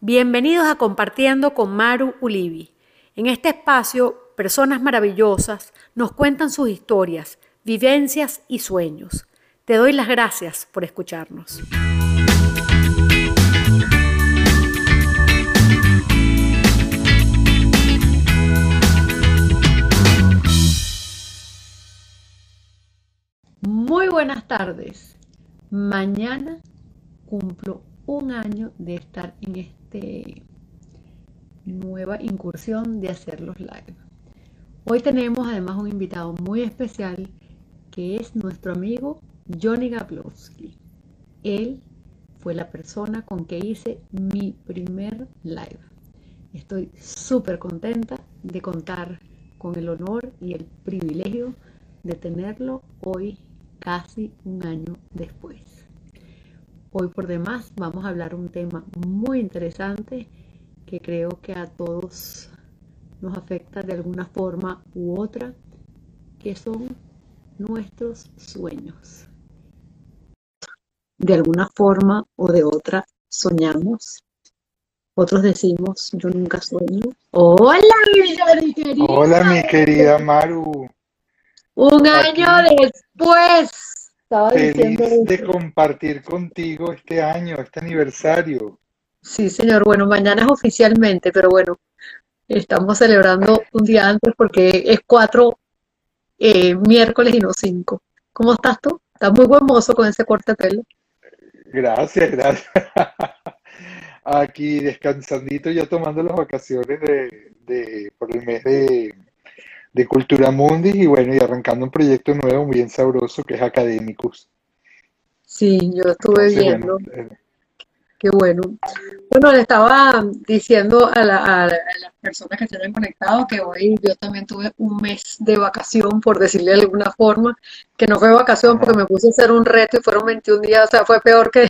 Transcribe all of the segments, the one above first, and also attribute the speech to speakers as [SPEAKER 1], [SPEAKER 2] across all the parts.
[SPEAKER 1] Bienvenidos a Compartiendo con Maru Ulivi. En este espacio, personas maravillosas nos cuentan sus historias, vivencias y sueños. Te doy las gracias por escucharnos. Muy buenas tardes. Mañana cumplo un año de estar en esta nueva incursión de hacer los live. Hoy tenemos además un invitado muy especial que es nuestro amigo Johnny Gablowski. Él fue la persona con que hice mi primer live. Estoy súper contenta de contar con el honor y el privilegio de tenerlo hoy casi un año después. Hoy por demás vamos a hablar un tema muy interesante que creo que a todos nos afecta de alguna forma u otra, que son nuestros sueños. De alguna forma o de otra soñamos. Otros decimos, yo nunca sueño. Hola, mi querida.
[SPEAKER 2] Hola, mi querida Maru.
[SPEAKER 1] Un año después
[SPEAKER 2] Feliz de compartir contigo este año, este aniversario.
[SPEAKER 1] Sí, señor. Bueno, mañana es oficialmente, pero bueno, estamos celebrando un día antes porque es cuatro eh, miércoles y no cinco. ¿Cómo estás tú? Estás muy buen mozo con ese corte de pelo.
[SPEAKER 2] Gracias, gracias. Aquí descansandito, ya tomando las vacaciones de, de por el mes de, de Cultura Mundi y bueno, y arrancando un proyecto nuevo bien sabroso que es Académicos.
[SPEAKER 1] Sí, yo estuve viendo. Eh, Qué bueno. Bueno, le estaba diciendo a, las personas que se hayan conectado que hoy yo también tuve un mes de vacación, por decirle de alguna forma, que no fue vacación porque me puse a hacer un reto y fueron 21 días, o sea, fue peor que,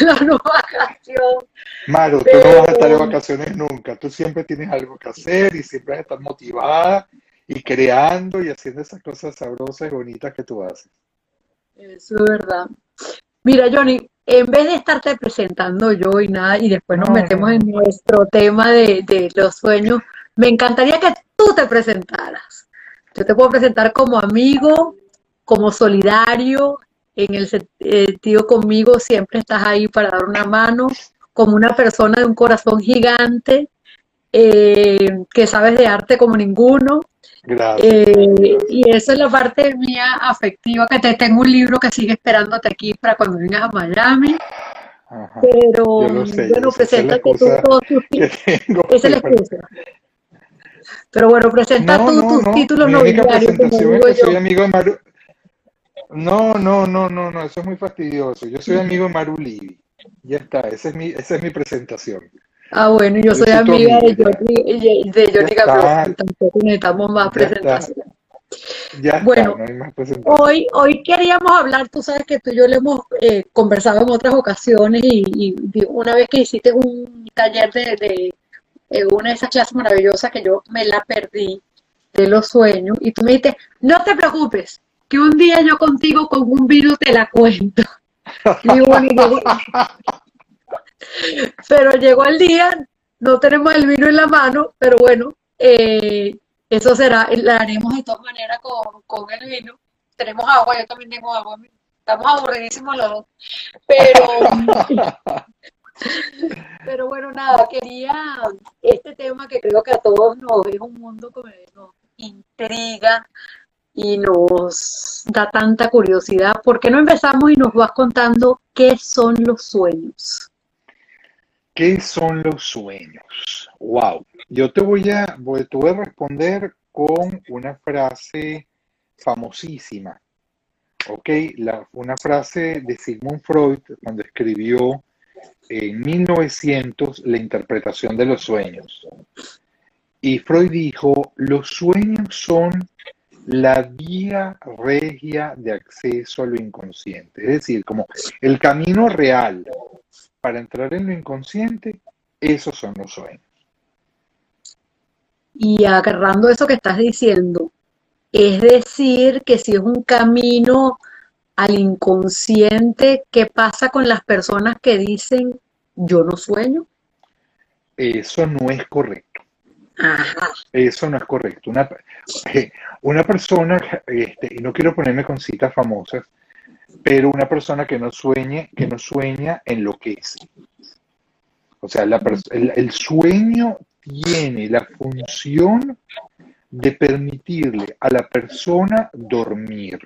[SPEAKER 1] la no vacación.
[SPEAKER 2] Maru, tú no vas a estar de vacaciones nunca, tú siempre tienes algo que hacer y siempre vas a estar motivada y creando y haciendo esas cosas sabrosas y bonitas que tú haces.
[SPEAKER 1] Eso es verdad. Mira, Johnny, en vez de estarte presentando yo y nada, y después nos metemos en nuestro tema de, los sueños, me encantaría que tú te presentaras. Yo te puedo presentar como amigo, como solidario, en el sentido conmigo siempre estás ahí para dar una mano, como una persona de un corazón gigante, eh, que sabes de arte como ninguno, eh, y esa es la parte mía afectiva, que te tengo un libro que sigue esperándote aquí para cuando vengas a Miami. Pero, bueno, preséntate tú todos tus títulos. Esa es la excusa. Pero bueno, presenta tú tus títulos
[SPEAKER 2] nobiliarios. Soy amigo de Maru. No, no, no, no, no, eso es muy fastidioso. Yo soy amigo de Maru Livi. Ya está, esa es mi, esa es mi presentación.
[SPEAKER 1] Ah, bueno, yo soy amiga de Johnny, de Johnny Gabriel, tampoco necesitamos más presentación.
[SPEAKER 2] Ya
[SPEAKER 1] bueno, no hay más hoy, hoy queríamos hablar, tú sabes que tú y yo le hemos eh, conversado en otras ocasiones y, una vez que hiciste un taller de, de eh, una de esas clases maravillosas que yo me la perdí de los sueños y tú me dijiste, no te preocupes, que un día yo contigo con un virus te la cuento. Y bueno, pero llegó el día, no tenemos el vino en la mano, pero bueno, eh, eso será, la haremos de todas maneras con, el vino. Tenemos agua, yo también tengo agua, estamos aburridísimos los dos. Pero, pero bueno, nada, quería este tema que creo que a todos nos es un mundo que nos intriga y nos da tanta curiosidad. ¿Por qué no empezamos y nos vas contando qué son los sueños?
[SPEAKER 2] ¿Qué son los sueños? Wow. Yo te voy a, voy, a responder con una frase famosísima. ¿Ok? Una frase de Sigmund Freud cuando escribió en 1900 la interpretación de los sueños. Y Freud dijo, los sueños son la vía regia de acceso a lo inconsciente, es decir, como el camino real para entrar en lo inconsciente, esos son los sueños.
[SPEAKER 1] Y agarrando eso que estás diciendo, es decir, que si es un camino al inconsciente, ¿qué pasa con las personas que dicen yo no sueño?
[SPEAKER 2] eso no es correcto. Eso no es correcto. Una, una persona, este, y no quiero ponerme con citas famosas, pero una persona que no sueñe, que no sueña enloquece. O sea, el, el sueño tiene la función de permitirle a la persona dormir.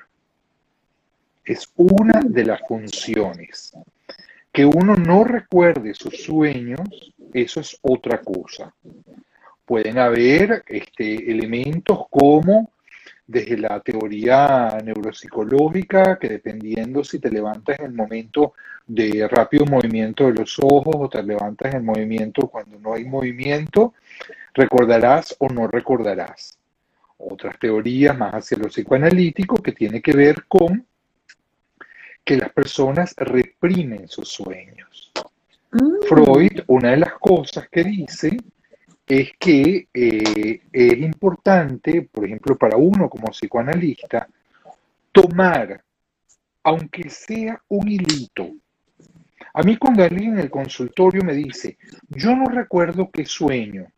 [SPEAKER 2] Es una de las funciones. Que uno no recuerde sus sueños, eso es otra cosa. Pueden haber este, elementos como desde la teoría neuropsicológica, que dependiendo si te levantas en el momento de rápido movimiento de los ojos o te levantas en el movimiento cuando no hay movimiento, recordarás o no recordarás. Otras teorías más hacia lo psicoanalítico que tiene que ver con que las personas reprimen sus sueños. Mm. Freud, una de las cosas que dice es que eh, es importante, por ejemplo, para uno como psicoanalista, tomar, aunque sea un hilito. A mí cuando alguien en el consultorio me dice, yo no recuerdo qué sueño.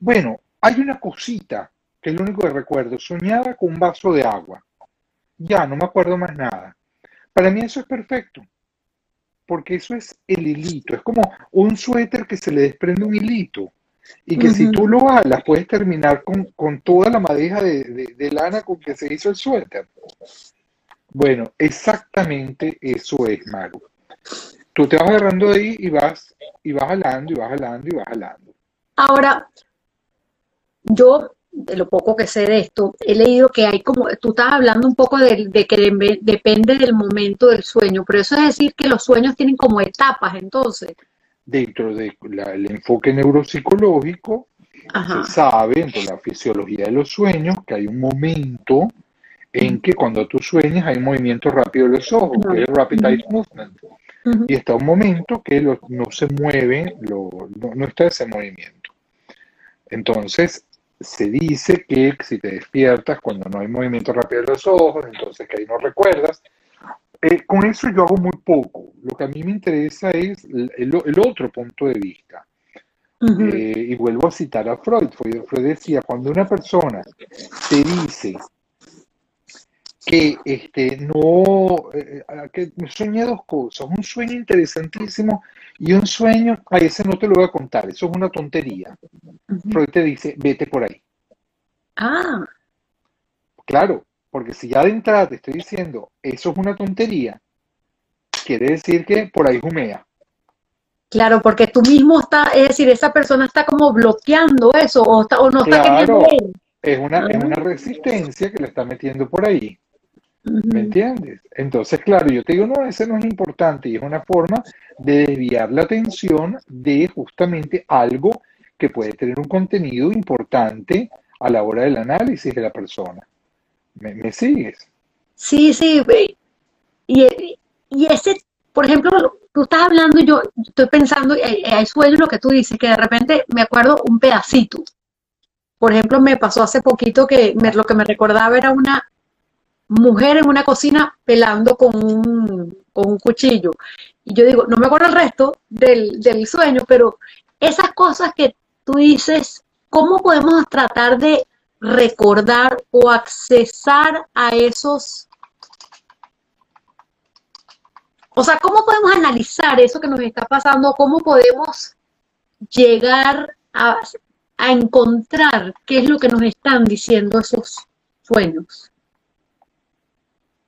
[SPEAKER 2] Bueno, hay una cosita que es lo único que recuerdo. Soñaba con un vaso de agua. Ya, no me acuerdo más nada. Para mí eso es perfecto, porque eso es el hilito. Es como un suéter que se le desprende un hilito y que si tú lo alas puedes terminar con, toda la madeja de, lana con que se hizo el suéter. Bueno, exactamente eso es, Maru. Tú te vas agarrando ahí y vas, y vas jalando, y vas jalando, y vas jalando.
[SPEAKER 1] Ahora, yo, de lo poco que sé de esto, he leído que hay como, tú estás hablando un poco de, de que depende del momento del sueño, pero eso es decir que los sueños tienen como etapas, entonces
[SPEAKER 2] dentro del enfoque neuropsicológico, se sabe, dentro de la fisiología de los sueños, que hay un momento en que cuando tú sueñas hay un movimiento rápido de los ojos, que es rapid eye movement. Y está un momento que no se mueve, no, está ese movimiento. Entonces, se dice que si te despiertas cuando no hay movimiento rápido de los ojos, entonces que ahí no recuerdas, eh, con eso yo hago muy poco. Lo que a mí me interesa es el, otro punto de vista. Eh, y vuelvo a citar a Freud. Freud. decía, cuando una persona te dice que este, no, eh, que soñé dos cosas, un sueño interesantísimo y un sueño, a ese no te lo voy a contar, eso es una tontería. Freud te dice, vete por ahí.
[SPEAKER 1] Ah.
[SPEAKER 2] Claro, porque si ya de entrada te estoy diciendo, eso es una tontería, quiere decir que por ahí humea.
[SPEAKER 1] Claro, porque tú mismo estás, es decir, esa persona está como bloqueando eso o, o no está queriendo
[SPEAKER 2] Es una, es una resistencia que le está metiendo por ahí. ¿Me entiendes? Entonces, claro, yo te digo, no, ese no es importante y es una forma de desviar la atención de justamente algo que puede tener un contenido importante a la hora del análisis de la persona. ¿Me, sigues?
[SPEAKER 1] Sí, sí. Y, y ese, por ejemplo, tú estás hablando yo estoy pensando, hay, hay sueños lo que tú dices, que de repente me acuerdo un pedacito. Por ejemplo, me pasó hace poquito que lo que me recordaba era una mujer en una cocina pelando con un, con un cuchillo. Y yo digo, no me acuerdo el resto del, del sueño, pero esas cosas que tú dices, ¿cómo podemos tratar de recordar o accesar a esos... O sea, ¿cómo podemos analizar eso que nos está pasando? ¿Cómo podemos llegar a, encontrar qué es lo que nos están diciendo esos sueños?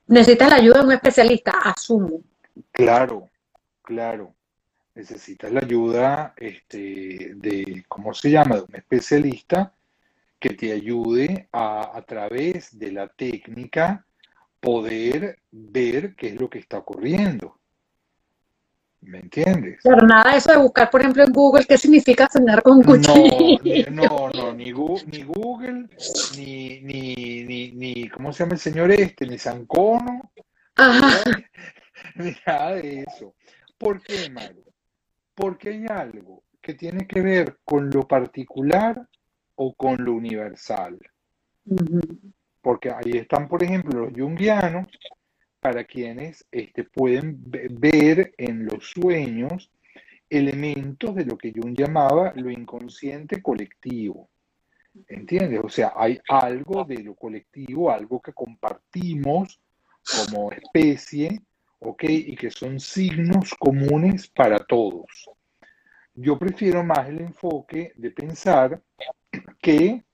[SPEAKER 1] Necesitas la ayuda de un especialista, asumo.
[SPEAKER 2] Claro, claro. Necesitas la ayuda este, de, ¿cómo se llama? De un especialista que te ayude a, a través de la técnica poder ver qué es lo que está ocurriendo. ¿Me entiendes?
[SPEAKER 1] Pero nada de eso de buscar, por ejemplo, en Google qué significa soñar con cuchillo.
[SPEAKER 2] No, no, ni, Google, ni, ni, ni, ¿cómo se llama el señor este? Ni Sancono. Ni nada de eso. ¿Por qué, Maru? Porque hay algo que tiene que ver con lo particular o con lo universal. Porque ahí están, por ejemplo, los jungianos, para quienes este, pueden ver en los sueños elementos de lo que Jung llamaba lo inconsciente colectivo. ¿Entiendes? O sea, hay algo de lo colectivo, algo que compartimos como especie, ¿ok? Y que son signos comunes para todos. Yo prefiero más el enfoque de pensar que,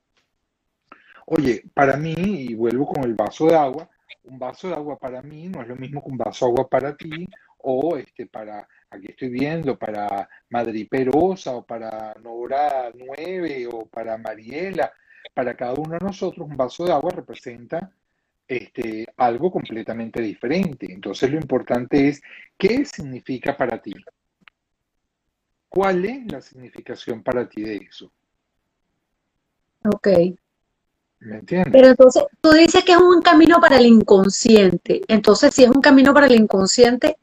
[SPEAKER 2] oye, para mí, y vuelvo con el vaso de agua, un vaso de agua para mí no es lo mismo que un vaso de agua para ti, o este, para, aquí estoy viendo, para Madrid Perosa, o para Nora 9, o para Mariela, para cada uno de nosotros un vaso de agua representa este, algo completamente diferente. Entonces lo importante es, ¿qué significa para ti? ¿Cuál es la significación para ti de eso?
[SPEAKER 1] Ok.
[SPEAKER 2] ¿Me entiendes?
[SPEAKER 1] Pero entonces, tú dices que es un camino para el inconsciente. Entonces, si es un camino para el inconsciente,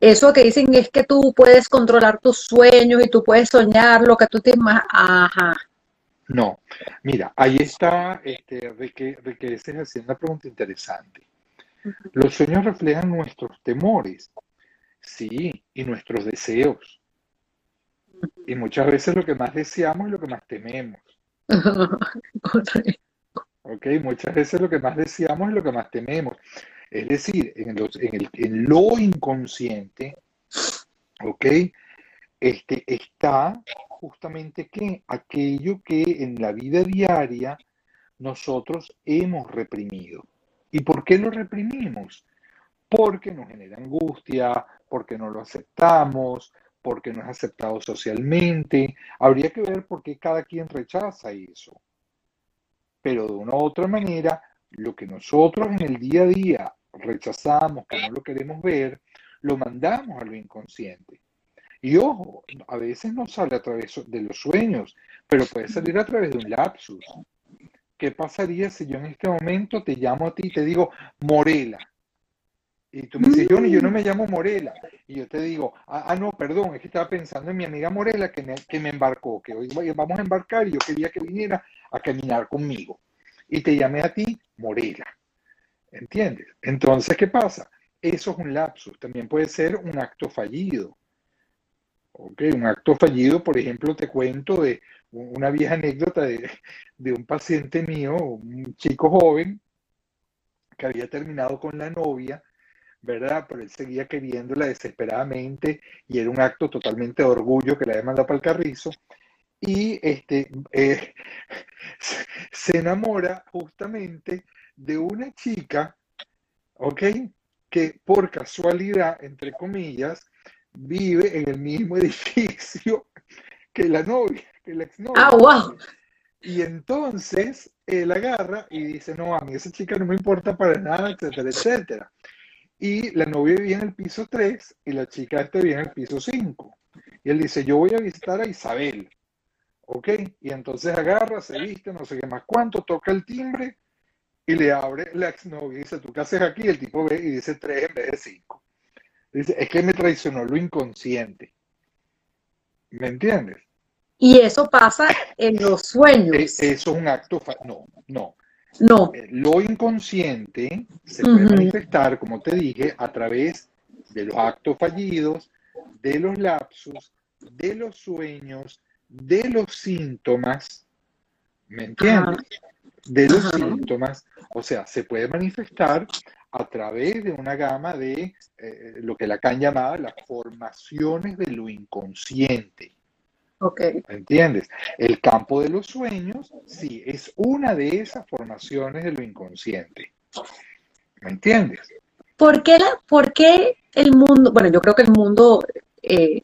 [SPEAKER 1] eso que dicen es que tú puedes controlar tus sueños y tú puedes soñar lo que tú te más. Ajá.
[SPEAKER 2] No, mira, ahí está, este, Rique, haciendo una pregunta interesante. Los sueños reflejan nuestros temores, sí, y nuestros deseos. Y muchas veces lo que más deseamos es lo que más tememos. ok, muchas veces lo que más deseamos es lo que más tememos. Es decir, en, en lo inconsciente, ok, este, está justamente que aquello que en la vida diaria nosotros hemos reprimido. ¿Y por qué lo reprimimos? Porque nos genera angustia, porque no lo aceptamos, porque no es aceptado socialmente. Habría que ver por qué cada quien rechaza eso. Pero de una u otra manera, lo que nosotros en el día a día rechazamos, que no lo queremos ver, lo mandamos a lo inconsciente. Y ojo, a veces no sale a través de los sueños, pero puede salir a través de un lapsus. ¿Qué pasaría si yo en este momento te llamo a ti y te digo Morela? Y tú me dices, yo, yo no me llamo Morela. Y yo te digo, ah, ah, no, perdón, es que estaba pensando en mi amiga Morela que me, que me embarcó, que hoy vamos a embarcar y yo quería que viniera a caminar conmigo. Y te llamé a ti Morela. ¿Entiendes? Entonces, ¿qué pasa? Eso es un lapsus. También puede ser un acto fallido. Un acto fallido, por ejemplo, te cuento de una vieja anécdota de, un paciente mío, un chico joven, que había terminado con la novia, ¿verdad? Pero él seguía queriéndola desesperadamente y era un acto totalmente de orgullo que la había mandado para el carrizo. Y este, eh, se enamora justamente de una chica, ¿ok? Que por casualidad, entre comillas, vive en el mismo edificio que la novia, que la exnovia.
[SPEAKER 1] Ah, wow.
[SPEAKER 2] Y entonces él agarra y dice, no, a mí esa chica no me importa para nada, etcétera, etcétera. Y la novia vivía en el piso 3 y la chica este vivía en el piso 5. Y él dice, yo voy a visitar a Isabel. ¿Ok? Y entonces agarra, se viste, no sé qué más cuánto, toca el timbre y le abre la exnovia y dice, ¿tú qué haces aquí? El tipo ve y dice 3 en vez de 5. Dice, es que me traicionó lo inconsciente. ¿Me entiendes?
[SPEAKER 1] Y eso pasa en los sueños.
[SPEAKER 2] E, eso es un acto, no, no.
[SPEAKER 1] No.
[SPEAKER 2] Eh, lo inconsciente se puede manifestar, como te dije, a través de los actos fallidos, de los lapsus, de los sueños, de los síntomas. ¿Me entiendes? De los síntomas. O sea, se puede manifestar a través de una gama de eh, lo que Lacan llamaba las formaciones de lo inconsciente.
[SPEAKER 1] Okay.
[SPEAKER 2] ¿Entiendes? El campo de los sueños, sí, es una de esas formaciones de lo inconsciente. ¿Me entiendes?
[SPEAKER 1] ¿Por qué, la, por el mundo, bueno, yo creo que el mundo eh,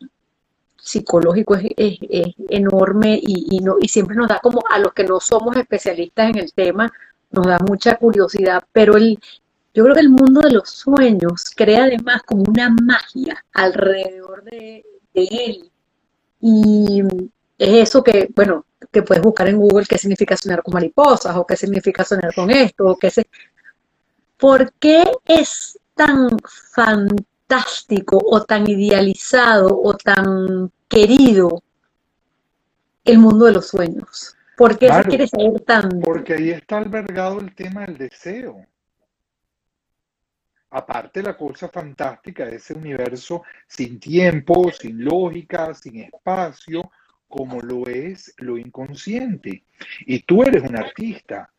[SPEAKER 1] psicológico es, enorme y, no, y siempre nos da como a los que no somos especialistas en el tema, nos da mucha curiosidad, pero el, yo creo que el mundo de los sueños crea además como una magia alrededor de, él. Y es eso que, bueno, que puedes buscar en Google qué significa soñar con mariposas o qué significa soñar con esto o qué sé. ¿Por qué es tan fantástico o tan idealizado o tan querido el mundo de los sueños? ¿Por qué se quiere saber tanto?
[SPEAKER 2] Porque ahí está albergado el tema del deseo aparte la cosa fantástica de ese universo sin tiempo, sin lógica, sin espacio, como lo es lo inconsciente. Y tú eres un artista,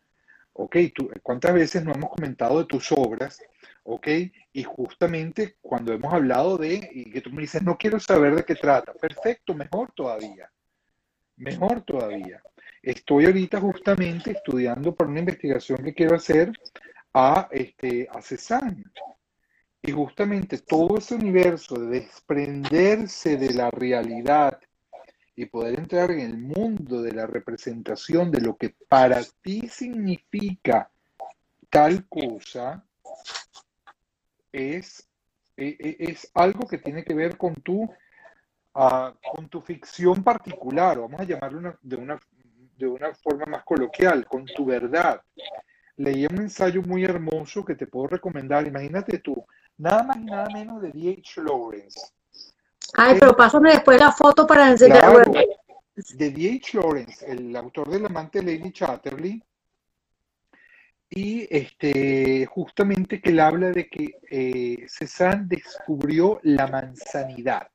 [SPEAKER 2] ¿ok? ¿Cuántas veces no hemos comentado de tus obras? ¿ok? Y justamente cuando hemos hablado de, y que tú me dices, no quiero saber de qué trata, perfecto, mejor todavía, mejor todavía. Estoy ahorita justamente estudiando para una investigación que quiero hacer a, este, a. Y justamente todo ese universo de desprenderse de la realidad y poder entrar en el mundo de la representación de lo que para ti significa tal cosa, es, e, e, es, algo que tiene que ver con tu, ah, con tu ficción particular, vamos a llamarlo de, una, de una forma más coloquial, con tu verdad. Leí un ensayo muy hermoso que te puedo recomendar, imagínate tú, nada más y nada menos de D.H. Lawrence.
[SPEAKER 1] Ay, pero pásame después la foto para enseñar.
[SPEAKER 2] de D.H. Lawrence, el autor del amante Lady Chatterley, y este, justamente que él habla de que eh, Cézanne descubrió la manzanidad.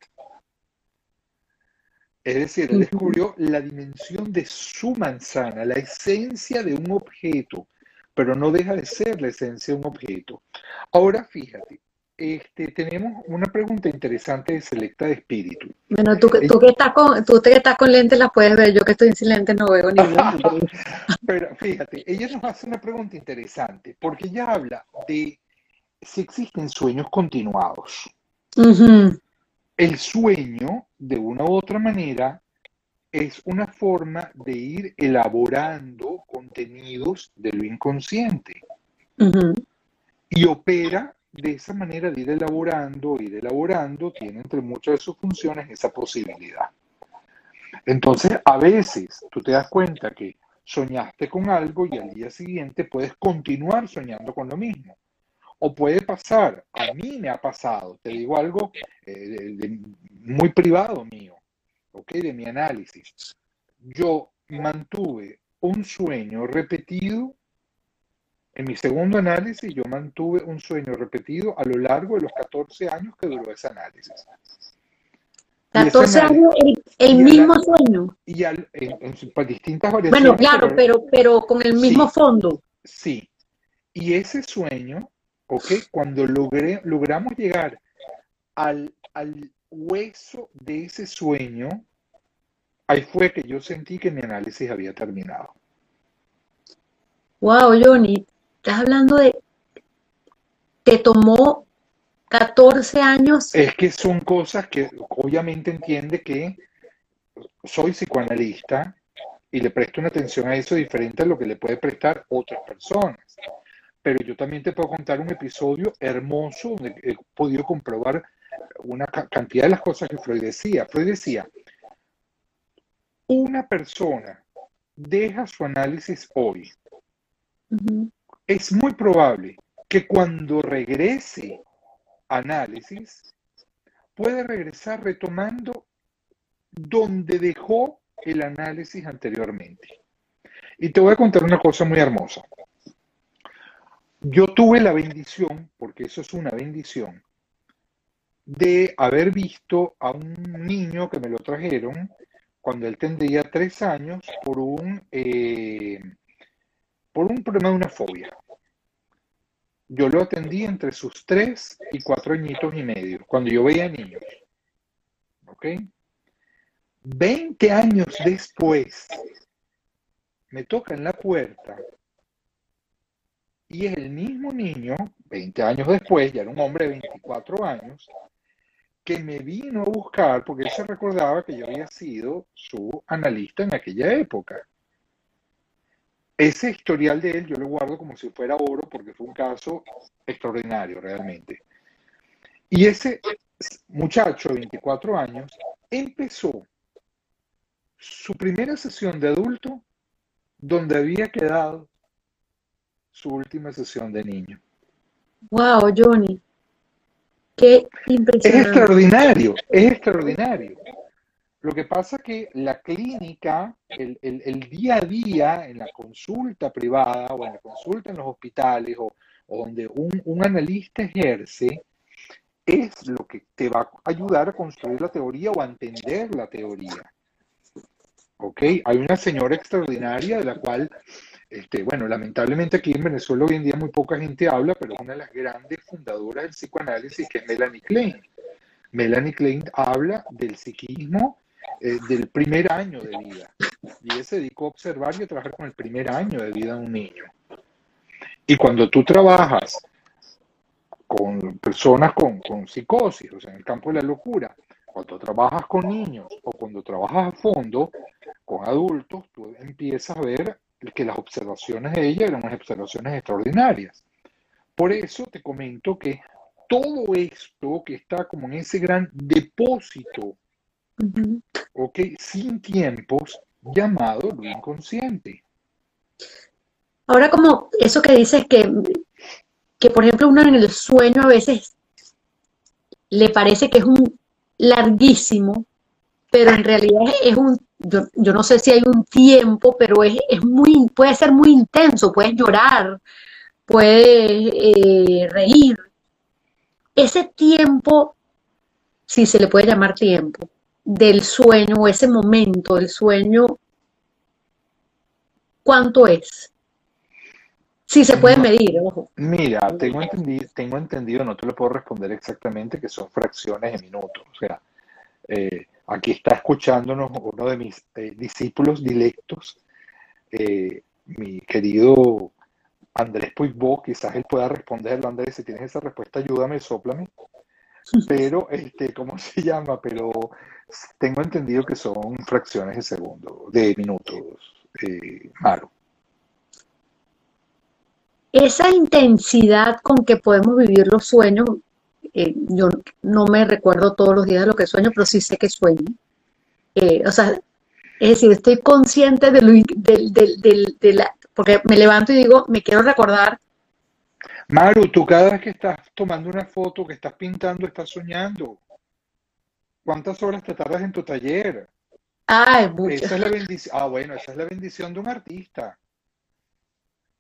[SPEAKER 2] Es decir, él descubrió la dimensión de su manzana, la esencia de un objeto, pero no deja de ser la esencia de un objeto. Ahora fíjate, este, tenemos una pregunta interesante de Selecta de Espíritu.
[SPEAKER 1] Bueno, tú, tú, que estás con, tú que estás con lentes las puedes ver, yo que estoy sin lentes no veo ni
[SPEAKER 2] Pero fíjate, ella nos hace una pregunta interesante, porque ella habla de si existen sueños continuados. El sueño, de una u otra manera, es una forma de ir elaborando contenidos de lo inconsciente. Y opera de esa manera de ir elaborando, ir elaborando, tiene entre muchas de sus funciones esa posibilidad. Entonces, a veces tú te das cuenta que soñaste con algo y al día siguiente puedes continuar soñando con lo mismo. O puede pasar, a mí me ha pasado, te digo algo eh, muy privado mío, ¿ok? De mi análisis. Yo mantuve un sueño repetido en mi segundo análisis yo mantuve un sueño repetido a lo largo de los 14 años que duró ese análisis.
[SPEAKER 1] 14 años el, mismo sueño.
[SPEAKER 2] Y en, distintas variaciones.
[SPEAKER 1] Bueno, claro, pero, pero, con el mismo fondo.
[SPEAKER 2] Sí. Y ese sueño, ¿ok? Cuando logré, logramos llegar al, al hueso de ese sueño, ahí fue que yo sentí que mi análisis había terminado.
[SPEAKER 1] Wow, Johnny, Estás hablando de, te tomó 14 años.
[SPEAKER 2] Es que son cosas que obviamente entiende que soy psicoanalista y le presto una atención a eso diferente a lo que le puede prestar otras personas. Pero yo también te puedo contar un episodio hermoso donde he podido comprobar una cantidad de las cosas que Freud decía. Freud decía, una persona deja su análisis hoy es muy probable que cuando regrese análisis, puede regresar retomando donde dejó el análisis anteriormente. Y te voy a contar una cosa muy hermosa. Yo tuve la bendición, porque eso es una bendición, de haber visto a un niño que me lo trajeron cuando él tendría tres años por un eh, por un problema de una fobia. Yo lo atendí entre sus tres y cuatro añitos y medio, cuando yo veía niños. ¿Ok? Veinte años después, me toca en la puerta y es el mismo niño, 20 años después, ya era un hombre de 24 años, que me vino a buscar porque él se recordaba que yo había sido su analista en aquella época. Ese historial de él yo lo guardo como si fuera oro porque fue un caso extraordinario realmente. Y ese muchacho de 24 años empezó su primera sesión de adulto donde había quedado su última sesión de niño.
[SPEAKER 1] Wow, Johnny. Qué impresionante.
[SPEAKER 2] Es extraordinario, es extraordinario. Lo que pasa es que la clínica, el, día a día en la consulta privada o en la consulta en los hospitales o, o donde un, un analista ejerce es lo que te va a ayudar a construir la teoría o a entender la teoría. ¿Ok? Hay una señora extraordinaria de la cual, este, bueno, lamentablemente aquí en Venezuela hoy en día muy poca gente habla, pero es una de las grandes fundadoras del psicoanálisis que es Melanie Klein. Melanie Klein habla del psiquismo eh, del primer año de vida. Y ella se dedicó a observar y a trabajar con el primer año de vida de un niño. Y cuando tú trabajas con personas con, con psicosis, o sea, en el campo de la locura, cuando trabajas con niños o cuando trabajas a fondo con adultos, tú empiezas a ver que las observaciones de ella eran unas observaciones extraordinarias. Por eso te comento que todo esto que está como en ese gran depósito, ¿ok? Sin tiempos, llamado lo inconsciente.
[SPEAKER 1] Ahora, como eso que dices que, que, por ejemplo, uno en el sueño a veces le parece que es un larguísimo, pero en realidad es un, yo, yo no sé si hay un tiempo, pero es, es, muy, puede ser muy intenso, puedes llorar, puedes eh, reír. Ese tiempo, si se le puede llamar tiempo, del sueño o ese momento del sueño, ¿cuánto es? Si se puede medir, ojo.
[SPEAKER 2] Mira, tengo entendido, tengo entendido, no te lo puedo responder exactamente, que son fracciones de minutos. O sea, eh, aquí está escuchándonos uno de mis eh, discípulos directos, eh, mi querido Andrés Puigbo, quizás él pueda responderlo. Andrés, si tienes esa respuesta, ayúdame, sóplame. Pero, este, ¿cómo se llama? Pero tengo entendido que son fracciones de segundo, de minutos, eh,
[SPEAKER 1] esa intensidad con que podemos vivir los sueños, eh, yo no me recuerdo todos los días de lo que sueño, pero sí sé que sueño. Eh, o sea, es decir, estoy consciente de, lo, de, la, porque me levanto y digo, me quiero recordar.
[SPEAKER 2] Maru, tú cada vez que estás tomando una foto, que estás pintando, estás soñando. ¿Cuántas horas te tardas en tu taller?
[SPEAKER 1] Ah,
[SPEAKER 2] Esa es la bendición. Ah, bueno, esa es la bendición de un artista.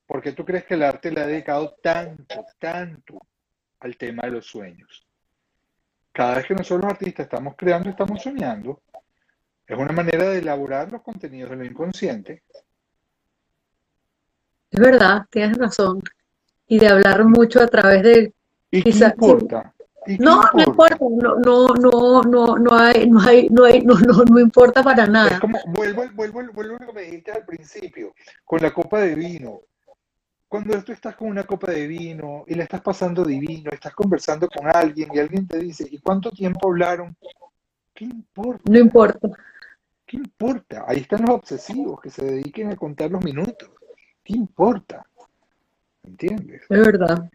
[SPEAKER 2] ¿Por qué tú crees que el arte le ha dedicado tanto, tanto al tema de los sueños? Cada vez que nosotros los artistas estamos creando, estamos soñando. Es una manera de elaborar los contenidos de lo inconsciente.
[SPEAKER 1] Es verdad, tienes razón. Y de hablar mucho a través de...
[SPEAKER 2] ¿Y qué importa?
[SPEAKER 1] no, no importa, no, no, no, no, no hay, no hay, no hay, no, no, no importa para nada.
[SPEAKER 2] Es como, vuelvo, vuelvo, vuelvo a lo que me dijiste al principio, con la copa de vino cuando tú estás con una copa de vino y le estás pasando divino, estás conversando con alguien y alguien te dice, ¿y cuánto tiempo hablaron? ¿Qué importa?
[SPEAKER 1] No importa.
[SPEAKER 2] ¿Qué importa? Ahí están los obsesivos que se dediquen a contar los minutos. ¿Qué importa? ¿Entiendes?
[SPEAKER 1] Es verdad.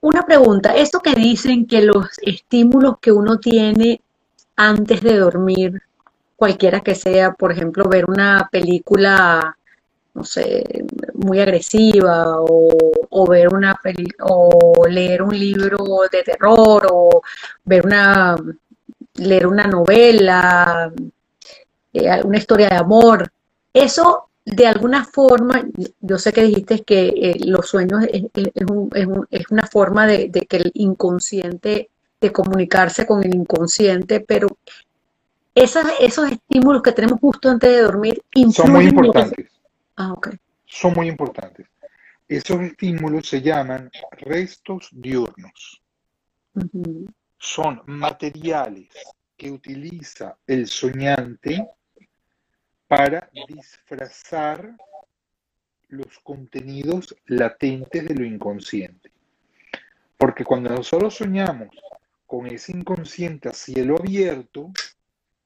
[SPEAKER 1] Una pregunta, esto que dicen que los estímulos que uno tiene antes de dormir, cualquiera que sea, por ejemplo, ver una película no sé, muy agresiva o, ver una peli o leer un libro de terror o ver una leer una novela, eh, una historia de amor. Eso de alguna forma, yo sé que dijiste que eh, los sueños es, es, una forma de, que el inconsciente, de comunicarse con el inconsciente, pero esos estímulos que tenemos justo antes de dormir
[SPEAKER 2] son muy importantes.
[SPEAKER 1] Ah,
[SPEAKER 2] Son muy importantes. Esos estímulos se llaman restos diurnos. Son materiales que utiliza el soñante para disfrazar los contenidos latentes de lo inconsciente. Porque cuando nosotros soñamos con ese inconsciente a cielo abierto,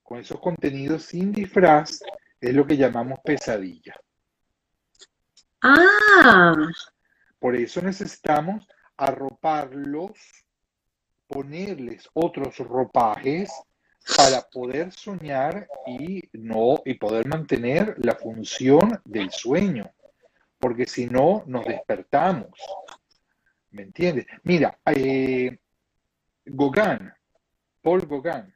[SPEAKER 2] con esos contenidos sin disfraz, es lo que llamamos pesadilla.
[SPEAKER 1] Ah.
[SPEAKER 2] Por eso necesitamos arroparlos, ponerles otros ropajes para poder soñar y no y poder mantener la función del sueño, porque si no nos despertamos. ¿Me entiendes? Mira, eh, Gauguin, Paul Gauguin,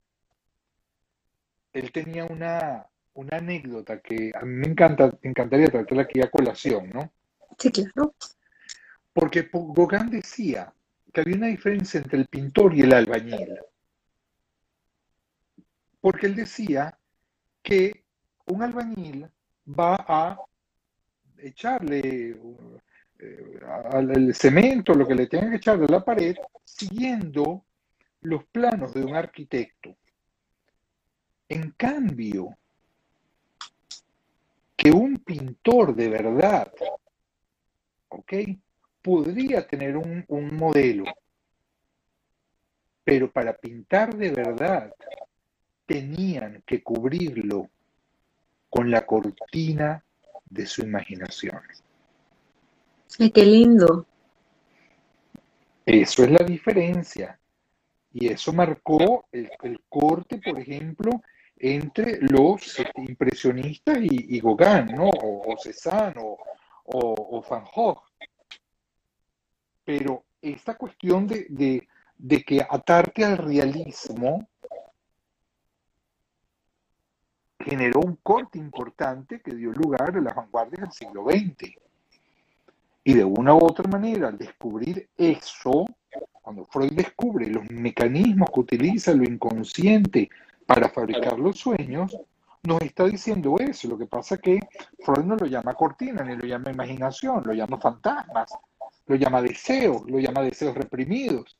[SPEAKER 2] él tenía una, una anécdota que a mí me encanta, encantaría tratarla aquí a colación, ¿no?
[SPEAKER 1] Sí, claro.
[SPEAKER 2] Porque Gauguin decía que había una diferencia entre el pintor y el albañil. Porque él decía que un albañil va a echarle eh, al cemento, lo que le tenga que echar de la pared, siguiendo los planos de un arquitecto. En cambio, que un pintor de verdad, ¿ok? Podría tener un, un modelo, pero para pintar de verdad tenían que cubrirlo con la cortina de su imaginación.
[SPEAKER 1] Qué lindo.
[SPEAKER 2] Eso es la diferencia. Y eso marcó el, corte, por ejemplo, entre los impresionistas y, Gauguin, ¿no? O, o Cézanne o, o, Van Gogh. Pero esta cuestión de, de que atarte al realismo generó un corte importante que dio lugar a las vanguardias del siglo XX. Y de una u otra manera, al descubrir eso, cuando Freud descubre los mecanismos que utiliza lo inconsciente para fabricar los sueños, nos está diciendo eso. Lo que pasa es que Freud no lo llama cortina, ni lo llama imaginación, lo llama fantasmas, lo llama deseos, lo llama deseos reprimidos,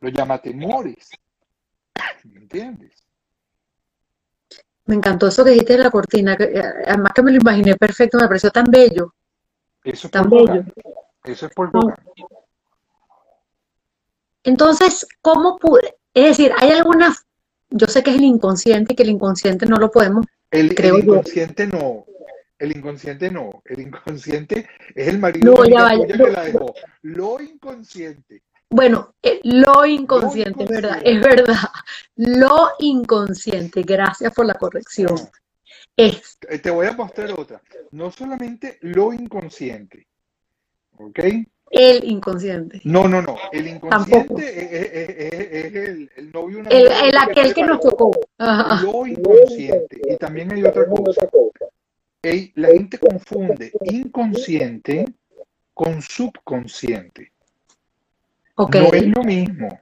[SPEAKER 2] lo llama temores. ¿Me entiendes?
[SPEAKER 1] Me encantó eso que dijiste de la cortina, eh, además que me lo imaginé perfecto, me pareció tan bello.
[SPEAKER 2] Eso es tan bello. Eso es por
[SPEAKER 1] Entonces, ¿cómo pude? Es decir, hay algunas, yo sé que es el inconsciente y que el inconsciente no lo podemos.
[SPEAKER 2] El, el inconsciente no, el inconsciente no, el inconsciente es el marido
[SPEAKER 1] no, ya vaya,
[SPEAKER 2] que la dejó. Lo inconsciente.
[SPEAKER 1] Bueno, eh, lo, inconsciente, es verdad, es verdad. Lo inconsciente, gracias por la corrección. Es.
[SPEAKER 2] Eh, te voy a mostrar otra. No solamente lo inconsciente, ¿ok?
[SPEAKER 1] El inconsciente.
[SPEAKER 2] No, no, no. El inconsciente es, el, el, novio.
[SPEAKER 1] El, el aquel que nos tocó.
[SPEAKER 2] Lo inconsciente. Y también hay otra cosa. la gente confunde inconsciente con subconsciente. No es lo mismo.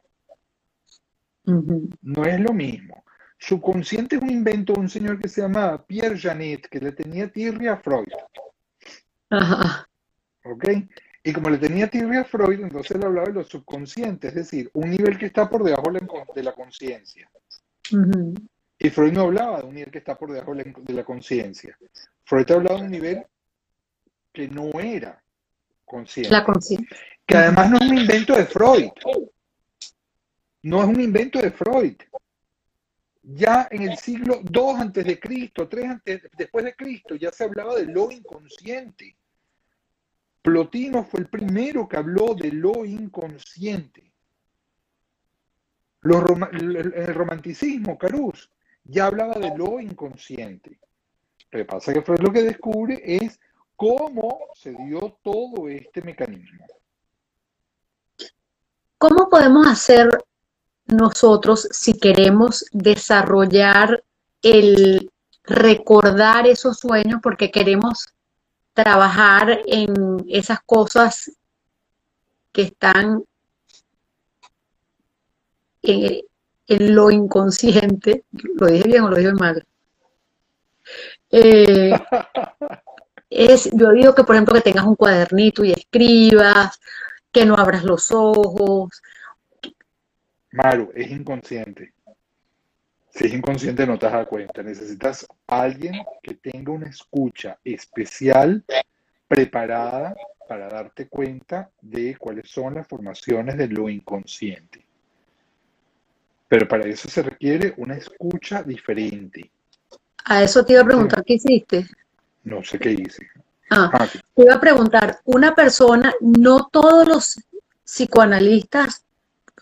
[SPEAKER 2] No es lo mismo. Subconsciente es un invento de un señor que se llama Pierre Janet, que le tenía tirria a Freud.
[SPEAKER 1] Ajá.
[SPEAKER 2] ¿Ok? Y como le tenía tirria a Freud, entonces él hablaba de lo subconsciente, es decir, un nivel que está por debajo de la conciencia. Y Freud no hablaba de un nivel que está por debajo de la conciencia. Freud hablaba de un nivel que no era consciente.
[SPEAKER 1] La conciencia
[SPEAKER 2] que además no es un invento de Freud. No es un invento de Freud. Ya en el siglo II antes de Cristo, III antes, después de Cristo, ya se hablaba de lo inconsciente. Plotino fue el primero que habló de lo inconsciente. el romanticismo, Carus, ya hablaba de lo inconsciente. Lo que pasa es que Freud lo que descubre es cómo se dio todo este mecanismo.
[SPEAKER 1] ¿Cómo podemos hacer nosotros si queremos desarrollar el recordar esos sueños porque queremos trabajar en esas cosas que están en, lo inconsciente, lo dije bien o lo dije mal. Eh, es, yo digo que, por ejemplo, que tengas un cuadernito y escribas, que no abras los ojos.
[SPEAKER 2] Maru, es inconsciente. Si es inconsciente no te das cuenta. Necesitas alguien que tenga una escucha especial preparada para darte cuenta de cuáles son las formaciones de lo inconsciente. Pero para eso se requiere una escucha diferente.
[SPEAKER 1] A eso te iba a preguntar, ¿qué hiciste?
[SPEAKER 2] No sé qué hice.
[SPEAKER 1] Ah, ah te iba a preguntar, una persona, no todos los psicoanalistas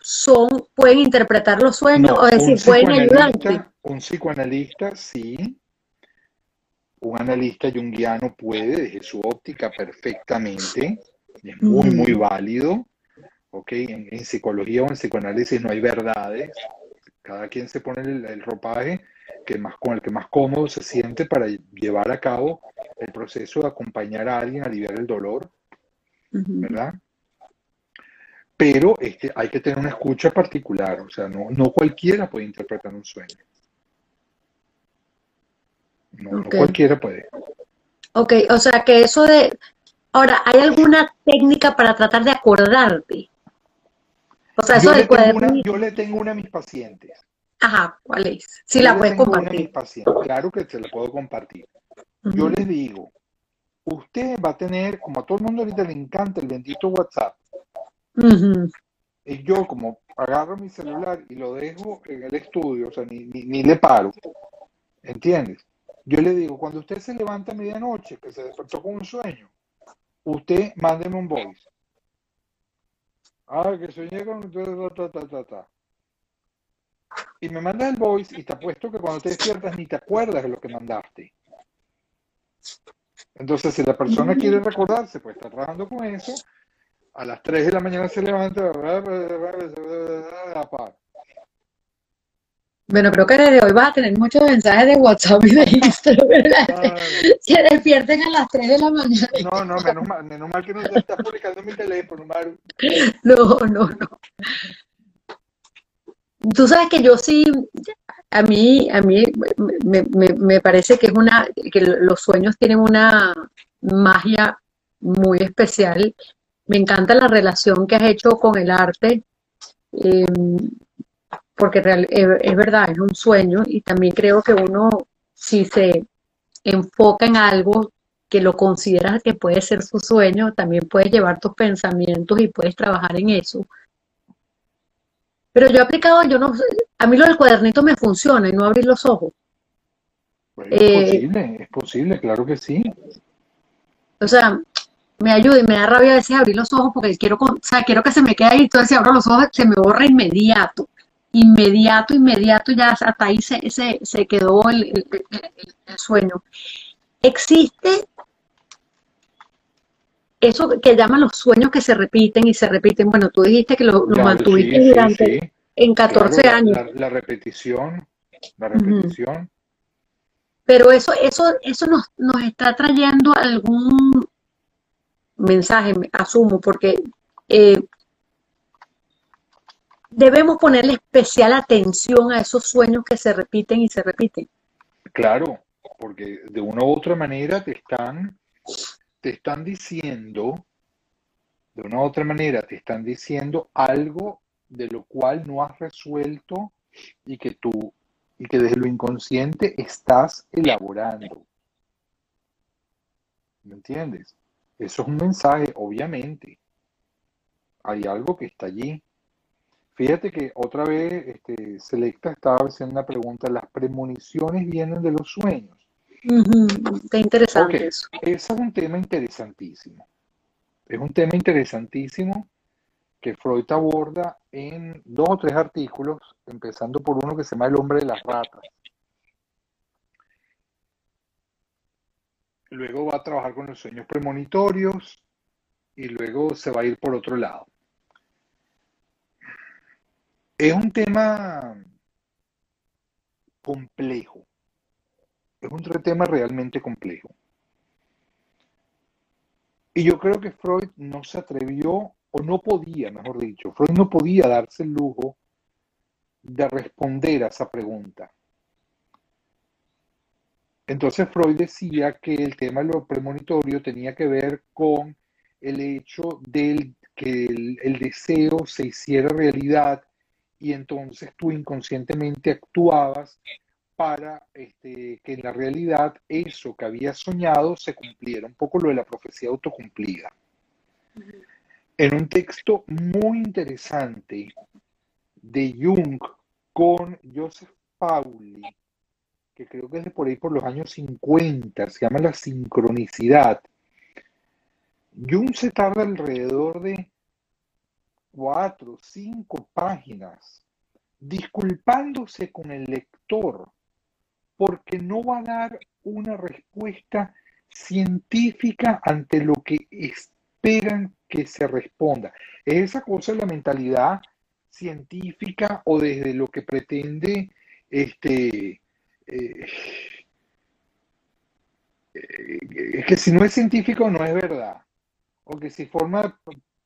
[SPEAKER 1] son, pueden interpretar los sueños, o decir, pueden ayudarte.
[SPEAKER 2] Un psicoanalista sí, un analista junguiano puede desde su óptica perfectamente, es muy, muy válido, ¿ok? En, psicología o en psicoanálisis no hay verdades, cada quien se pone el ropaje que más, con el que más cómodo se siente para llevar a cabo el proceso de acompañar a alguien a aliviar el dolor, ¿verdad? Pero este, hay que tener una escucha particular, o sea, no, no cualquiera puede interpretar un sueño. No, no cualquiera puede.
[SPEAKER 1] Ok, o sea que eso de... Ahora, ¿hay alguna técnica para tratar de acordarte? O sea, eso
[SPEAKER 2] Yo
[SPEAKER 1] cuadernito.
[SPEAKER 2] yo le tengo una a mis pacientes.
[SPEAKER 1] Ajá, ¿cuál es?
[SPEAKER 2] Yo
[SPEAKER 1] la puedes
[SPEAKER 2] tengo una a mis
[SPEAKER 1] compartir.
[SPEAKER 2] pacientes. Claro que se la puedo compartir. Yo les digo, usted va a tener, como a todo el mundo ahorita le encanta el bendito WhatsApp,
[SPEAKER 1] Ujú.
[SPEAKER 2] y yo como agarro mi celular y lo dejo en el estudio, o sea, ni, ni, ni le paro, ¿entiendes? Yo le digo, cuando usted se levanta a medianoche, que se despertó con un sueño, usted mándeme un voice. Ah, que soñé con... ta, ta, ta, ta, ta. Y me mandas el voice y te apuesto que cuando te despiertas ni te acuerdas de lo que mandaste. Entonces, si la persona quiere recordarse, pues está trabajando con eso, a las 3 de la mañana se levanta.
[SPEAKER 1] Bueno, creo que desde hoy vas a tener muchos mensajes de WhatsApp y de Instagram, ¿verdad? Se despierten a las 3 de la mañana.
[SPEAKER 2] no, no, menos mal, menos mal que no te estás publicando en mi teléfono, Maru.
[SPEAKER 1] No, no, no. Tú sabes que yo sí, a mí, a mí me, me- me parece que es una, que los sueños tienen una magia muy especial. Me encanta la relación que has hecho con el arte, eh, porque real- es, es verdad, es un sueño y también creo que uno, si se enfoca en algo que lo consideras que puede ser su sueño, también puedes llevar tus pensamientos y puedes trabajar en eso. Pero yo he aplicado, yo no, a mí lo del cuadernito me funciona y no abrir los ojos.
[SPEAKER 2] Bueno, es
[SPEAKER 1] Eh,
[SPEAKER 2] posible, es posible, claro que sí.
[SPEAKER 1] o sea, me ayuda y me da rabia a veces abrir los ojos porque quiero, con- o sea, quiero que se me quede ahí, entonces si abro los ojos se me borra inmediato, inmediato, inmediato, ya hasta ahí se, se, se quedó el, el- el- el sueño. Existe eso que llaman los sueños que se repiten y se repiten. Bueno, tú dijiste que lo, lo mantuviste
[SPEAKER 2] sí,
[SPEAKER 1] durante
[SPEAKER 2] sí.
[SPEAKER 1] en
[SPEAKER 2] Claro,
[SPEAKER 1] 14
[SPEAKER 2] la,
[SPEAKER 1] años.
[SPEAKER 2] la- la repetición, la repetición.
[SPEAKER 1] Pero eso, eso, eso nos, nos está trayendo algún mensaje, me- asumo, porque eh, debemos ponerle especial atención a esos sueños que se repiten y se repiten.
[SPEAKER 2] Claro, porque de una u otra manera te están, te están diciendo, de una u otra manera te están diciendo algo de lo cual no has resuelto y que tú, y que desde lo inconsciente estás elaborando. ¿Me entiendes? Eso es un mensaje, obviamente. Hay algo que está allí. Fíjate que otra vez este, Selecta estaba haciendo una pregunta. ¿Las premoniciones vienen de los sueños?
[SPEAKER 1] Ujú, Está
[SPEAKER 2] Ok,
[SPEAKER 1] interesante eso.
[SPEAKER 2] ese es un tema interesantísimo. Es un tema interesantísimo que Freud aborda en dos o tres artículos, empezando por uno que se llama El hombre de las ratas. Luego va a trabajar con los sueños premonitorios y luego se va a ir por otro lado. Es un tema complejo, es un tema realmente complejo. Y yo creo que Freud no se atrevió, o no podía, mejor dicho, Freud no podía darse el lujo de responder a esa pregunta. Entonces Freud decía que el tema de lo premonitorio tenía que ver con el hecho de que el, el deseo se hiciera realidad y entonces tú inconscientemente actuabas para este, que en la realidad eso que habías soñado se cumpliera, un poco lo de la profecía autocumplida. En un texto muy interesante de Jung con Joseph Pauli, que creo que es de por ahí por los años 50, se llama La sincronicidad. Jung se tarda alrededor de cuatro, cinco páginas disculpándose con el lector porque no va a dar una respuesta científica ante lo que esperan que se responda. Es esa cosa de la mentalidad científica o desde lo que pretende este eh, eh, que si no es científico no es verdad o que si forma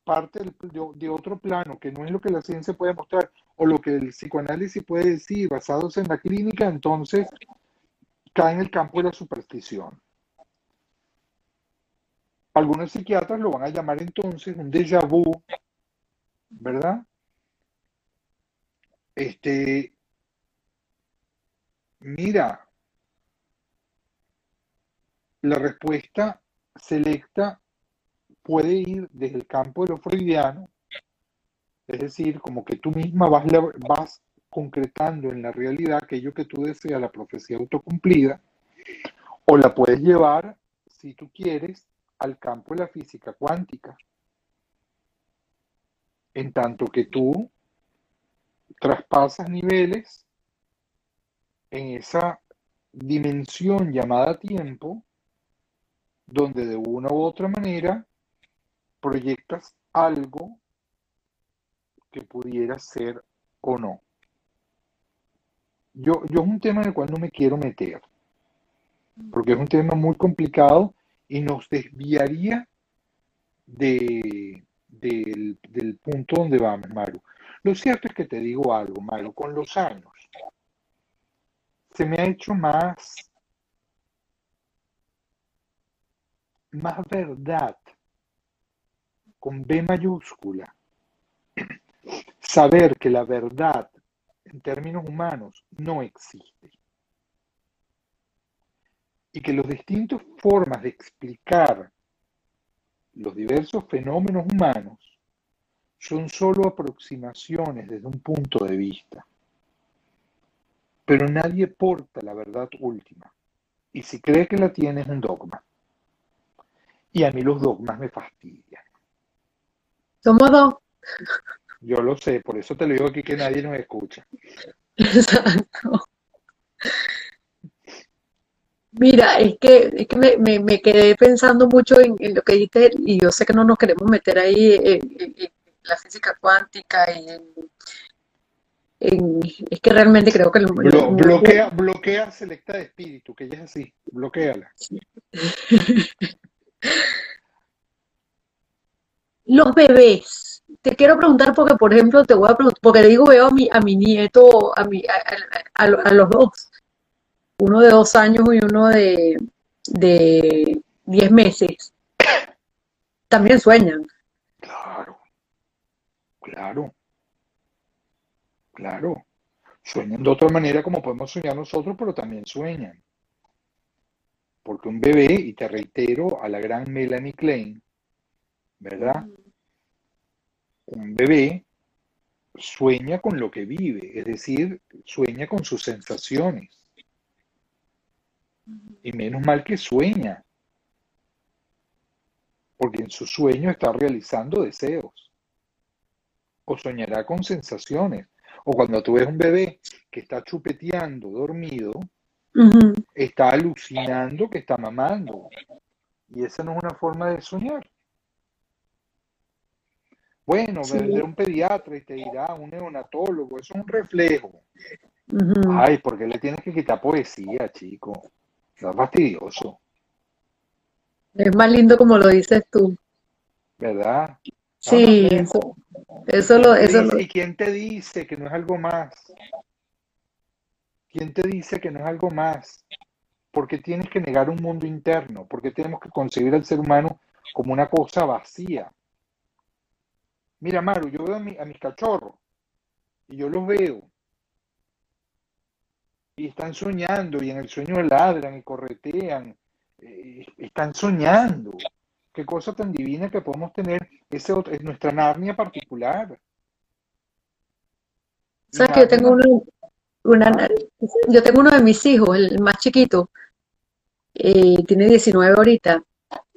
[SPEAKER 2] parte de, otro plano, que no es lo que la ciencia puede mostrar o lo que el psicoanálisis puede decir basados en la clínica, entonces cae en el campo de la superstición. Algunos psiquiatras lo van a llamar entonces un déjà vu, ¿verdad? Este, mira, la respuesta selecta puede ir desde el campo de lo freudiano, es decir, como que tú misma vas, vas concretando en la realidad aquello que tú deseas, la profecía autocumplida, o la puedes llevar, si tú quieres, al campo de la física cuántica. En tanto que tú traspasas niveles en esa dimensión llamada tiempo, donde de una u otra manera proyectas algo que pudiera ser o no. Yo, yo es un tema en el cual no me quiero meter, porque es un tema muy complicado y nos desviaría de, del, punto donde vamos, Maru. Lo cierto es que te digo algo, Maru, con los años se me ha hecho más, más verdad, con B mayúscula, saber que la verdad en términos humanos no existe y que las distintas formas de explicar los diversos fenómenos humanos son solo aproximaciones desde un punto de vista. Pero nadie porta la verdad última. Y si cree que la tiene es un dogma. Y a mí los dogmas me fastidian.
[SPEAKER 1] Somos dos.
[SPEAKER 2] Yo lo sé, por eso te lo digo aquí que nadie nos escucha.
[SPEAKER 1] Exacto. Mira, es que, es que me, me, quedé pensando mucho en, lo que dijiste y yo sé que no nos queremos meter ahí en, la física cuántica y en, es que realmente creo que...
[SPEAKER 2] bloquea, bloquea selecta de espíritu, que ya es así, bloqueala.
[SPEAKER 1] Los bebés. Te quiero preguntar porque, por ejemplo, te voy a preguntar, porque digo, veo a mi, a mi nieto, a, mi, a los dos uno de dos años y uno de, de diez meses, también sueñan.
[SPEAKER 2] Claro, claro, claro. Sueñan de otra manera como podemos soñar nosotros, pero también sueñan. Porque un bebé, y te reitero a la gran Melanie Klein, ¿verdad? Un bebé sueña con lo que vive, es decir, sueña con sus sensaciones. Y menos mal que sueña, porque en su sueño está realizando deseos. O soñará con sensaciones. O cuando tú ves un bebé que está chupeteando, dormido, está alucinando que está mamando. Y esa no es una forma de soñar. Bueno, sí. un pediatra y te dirá un neonatólogo, eso es un reflejo. Ay, porque le tienes que quitar poesía, chico. Está fastidioso.
[SPEAKER 1] Es más lindo como lo dices tú.
[SPEAKER 2] ¿Verdad?
[SPEAKER 1] Sí, eso, eso lo... Eso
[SPEAKER 2] ¿Y quién te dice que no es algo más? ¿Quién te dice que no es algo más? Porque tienes que negar un mundo interno? Porque tenemos que concebir al ser humano como una cosa vacía? Mira, Maru, yo veo a, mi, a mis cachorros y yo los veo y están soñando y en el sueño ladran y corretean, eh, están soñando. Qué cosa tan divina que podemos tener, ese es nuestra Narnia particular.
[SPEAKER 1] ¿Sabes que yo tengo uno, una, yo tengo uno de mis hijos, el más chiquito, eh, tiene 19 ahorita,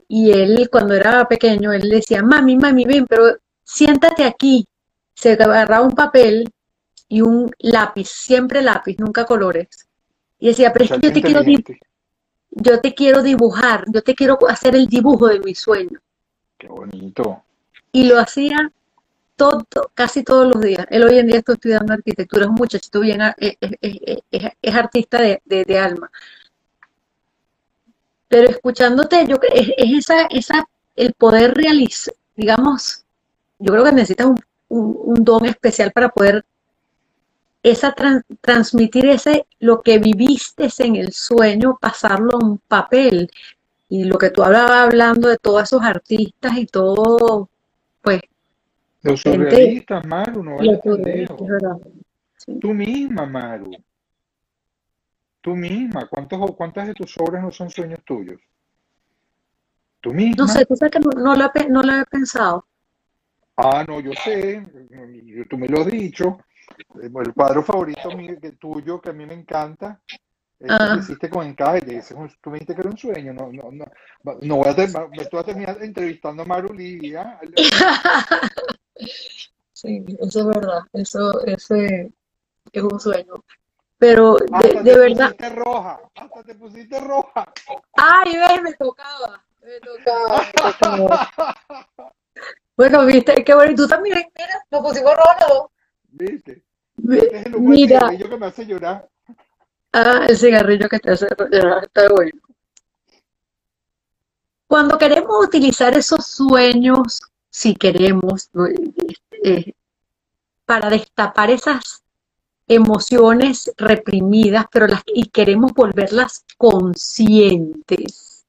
[SPEAKER 1] y él cuando era pequeño, él decía, mami, mami, ven, pero siéntate aquí. Se agarraba un papel y un lápiz, siempre lápiz, nunca colores. Y decía, pero es que yo te quiero yo te quiero dibujar, yo te quiero hacer el dibujo de mi sueño.
[SPEAKER 2] Qué bonito.
[SPEAKER 1] Y lo hacía todo, casi todos los días. Él hoy en día está estudiando arquitectura, es un muchachito bien, es, es, artista de, de, alma. Pero escuchándote, yo es, esa, esa, el poder realizar, digamos, yo creo que necesitas un, un- un don especial para poder esa tran- transmitir ese lo que viviste en el sueño, pasarlo a un papel. Y lo que tú hablabas hablando de todos esos artistas y todo, pues,
[SPEAKER 2] Los surrealistas, Maru, no
[SPEAKER 1] verdad. Sí.
[SPEAKER 2] Tú misma, Maru, tú misma. ¿Cuántos, ¿Cuántas de tus obras no son sueños tuyos? Tú
[SPEAKER 1] No
[SPEAKER 2] misma.
[SPEAKER 1] sé, tú sabes que no, no lo he, pe- no he pensado.
[SPEAKER 2] Ah, no, yo sé, yo- tú me lo has dicho. El cuadro favorito mío, que tuyo, que a mí me encanta, el que
[SPEAKER 1] Ah,
[SPEAKER 2] hiciste con encaje. que ese es un- Tú me dijiste que era un sueño. No, no, no, no voy a terminar, estoy a terminar entrevistando a Maru Lidia.
[SPEAKER 1] sí, eso es verdad. Eso, ese es un sueño. Pero de,
[SPEAKER 2] Hasta
[SPEAKER 1] de
[SPEAKER 2] te
[SPEAKER 1] verdad,
[SPEAKER 2] pusiste roja, hasta te pusiste roja.
[SPEAKER 1] ay, ves, me tocaba, me tocaba, me tocaba. Bueno, viste, qué bueno. Y tú también, mira, nos pusimos rojos los dos.
[SPEAKER 2] ¿Viste? Este es el
[SPEAKER 1] Mira,
[SPEAKER 2] cigarrillo que me hace llorar.
[SPEAKER 1] ah, el cigarrillo que te hace llorar, está bueno. Cuando queremos utilizar esos sueños, si queremos, eh, para destapar esas emociones reprimidas, pero las y queremos volverlas conscientes.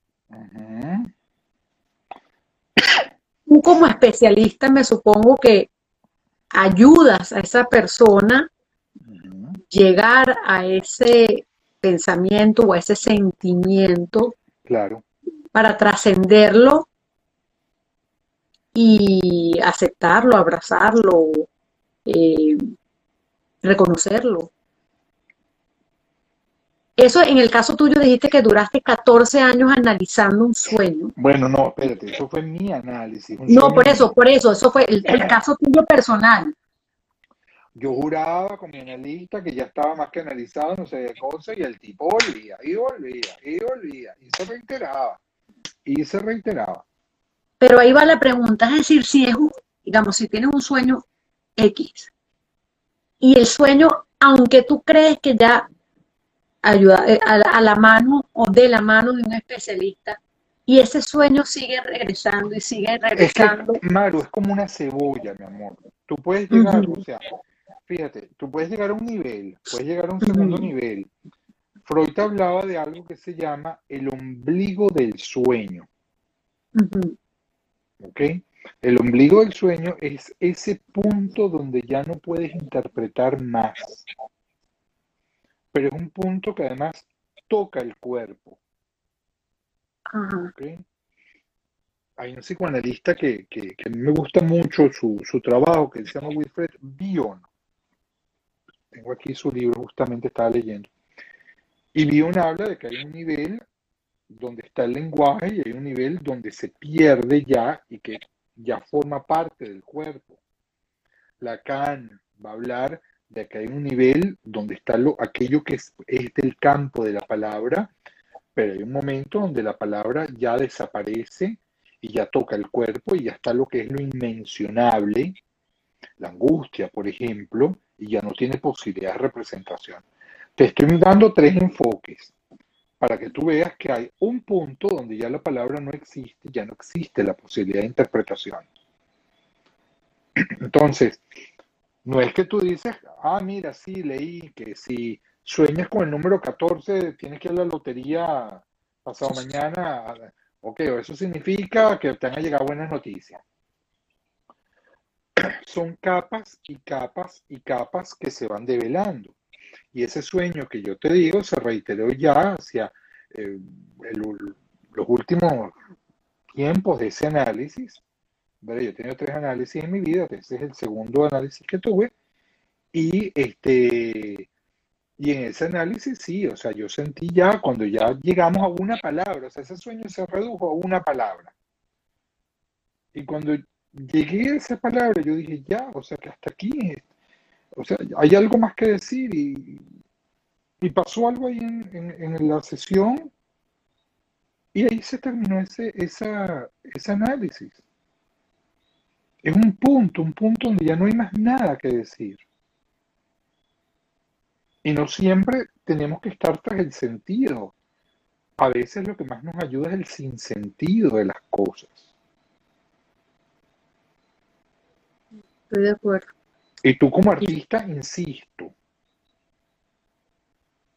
[SPEAKER 1] Tú como especialista me supongo que ayudas a esa persona llegar a ese pensamiento o a ese sentimiento
[SPEAKER 2] Claro.
[SPEAKER 1] para trascenderlo y aceptarlo, abrazarlo, eh, reconocerlo. Eso en el caso tuyo dijiste que duraste 14 años analizando un sueño.
[SPEAKER 2] Bueno, no, espérate, eso fue mi análisis,
[SPEAKER 1] No,
[SPEAKER 2] sueño
[SPEAKER 1] por eso, por eso, eso fue el, el caso tuyo personal.
[SPEAKER 2] Yo juraba con mi analista que ya estaba más que analizado, no sé qué cosa, y el tipo volvía, y volvía, y volvía, y se reiteraba, y se reiteraba.
[SPEAKER 1] Pero ahí va la pregunta, es decir, si es un, digamos, si tienes un sueño X y el sueño, aunque tú crees que ya ayuda eh, a la, a la mano o de la mano de un especialista, y ese sueño sigue regresando y sigue
[SPEAKER 2] Es que,
[SPEAKER 1] regresando.
[SPEAKER 2] Maru, es como una cebolla, mi amor. Tú puedes llegar, o sea, fíjate, tú puedes llegar a un nivel, puedes llegar a un segundo nivel. Freud hablaba de algo que se llama el ombligo del sueño. ¿ok? El ombligo del sueño es ese punto donde ya no puedes interpretar más, pero es un punto que además toca el cuerpo,
[SPEAKER 1] Ajá.
[SPEAKER 2] ¿ok? Hay un psicoanalista que, que, que me gusta mucho su, su trabajo, que se llama Wilfred Bion. Tengo aquí su libro, justamente estaba leyendo. Y Bion habla de que hay un nivel donde está el lenguaje y hay un nivel donde se pierde ya y que ya forma parte del cuerpo. Lacan va a hablar de que hay un nivel donde está lo, aquello que es, del campo de la palabra, pero hay un momento donde la palabra ya desaparece y ya toca el cuerpo y ya está lo que es lo inmencionable, la angustia, por ejemplo, y ya no tiene posibilidad de representación. Te estoy dando tres enfoques para que tú veas que hay un punto donde ya la palabra no existe, ya no existe la posibilidad de interpretación. Entonces, no es que tú dices, ah, mira, sí, leí que si sueñas con el número 14, tienes que ir a la lotería pasado mañana. Ok, eso significa que te van a llegar buenas noticias. Son capas y capas y capas que se van develando. Y ese sueño que yo te digo se reiteró ya hacia eh, el- los últimos tiempos de ese análisis. Yo he tenido tres análisis en mi vida, ese es el segundo análisis que tuve. Y este, y en ese análisis sí, o sea, yo sentí ya cuando ya llegamos a una palabra, o sea, ese sueño se redujo a una palabra. Y cuando llegué a esa palabra, yo dije, ya, o sea, que hasta aquí, o sea, hay algo más que decir y, y pasó algo ahí en, en- en la sesión y ahí se terminó ese, esa, ese análisis. Es un punto, un punto donde ya no hay más nada que decir. Y no siempre tenemos que estar tras el sentido. A veces lo que más nos ayuda es el sinsentido de las cosas.
[SPEAKER 1] Estoy de acuerdo.
[SPEAKER 2] Y tú como artista, insisto,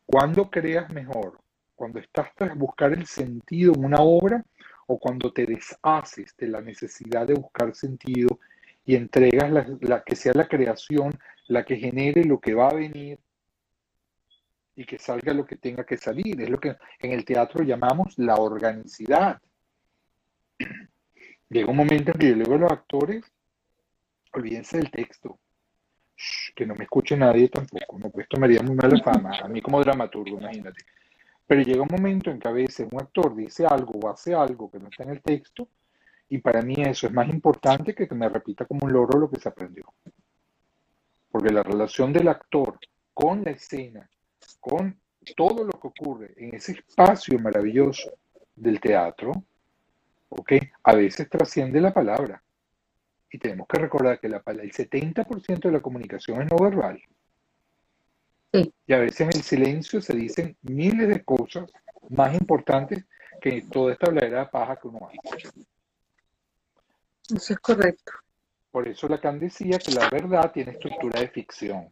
[SPEAKER 2] ¿cuándo creas mejor? ¿Cuando estás tras buscar el sentido en una obra o cuando te deshaces de la necesidad de buscar sentido y entregas la, la que sea la creación la que genere lo que va a venir y que salga lo que tenga que salir? Es lo que en el teatro llamamos la organicidad. Llega un momento en que yo le digo a los actores, olvídense del texto, Shh, que no me escuche nadie tampoco, no, pues haría muy mala fama, a mí como dramaturgo, imagínate. Pero llega un momento en que a veces un actor dice algo o hace algo que no está en el texto, y para mí eso es más importante que que me repita como un loro lo que se aprendió. Porque la relación del actor con la escena, con todo lo que ocurre en ese espacio maravilloso del teatro, ¿ok? A veces trasciende la palabra. Y tenemos que recordar que la, el 70% de la comunicación es no verbal.
[SPEAKER 1] Sí,
[SPEAKER 2] Y a veces en el silencio se dicen miles de cosas más importantes que toda esta habladera de paja que uno hace.
[SPEAKER 1] eso es correcto.
[SPEAKER 2] Por eso Lacan decía que la verdad tiene estructura de ficción.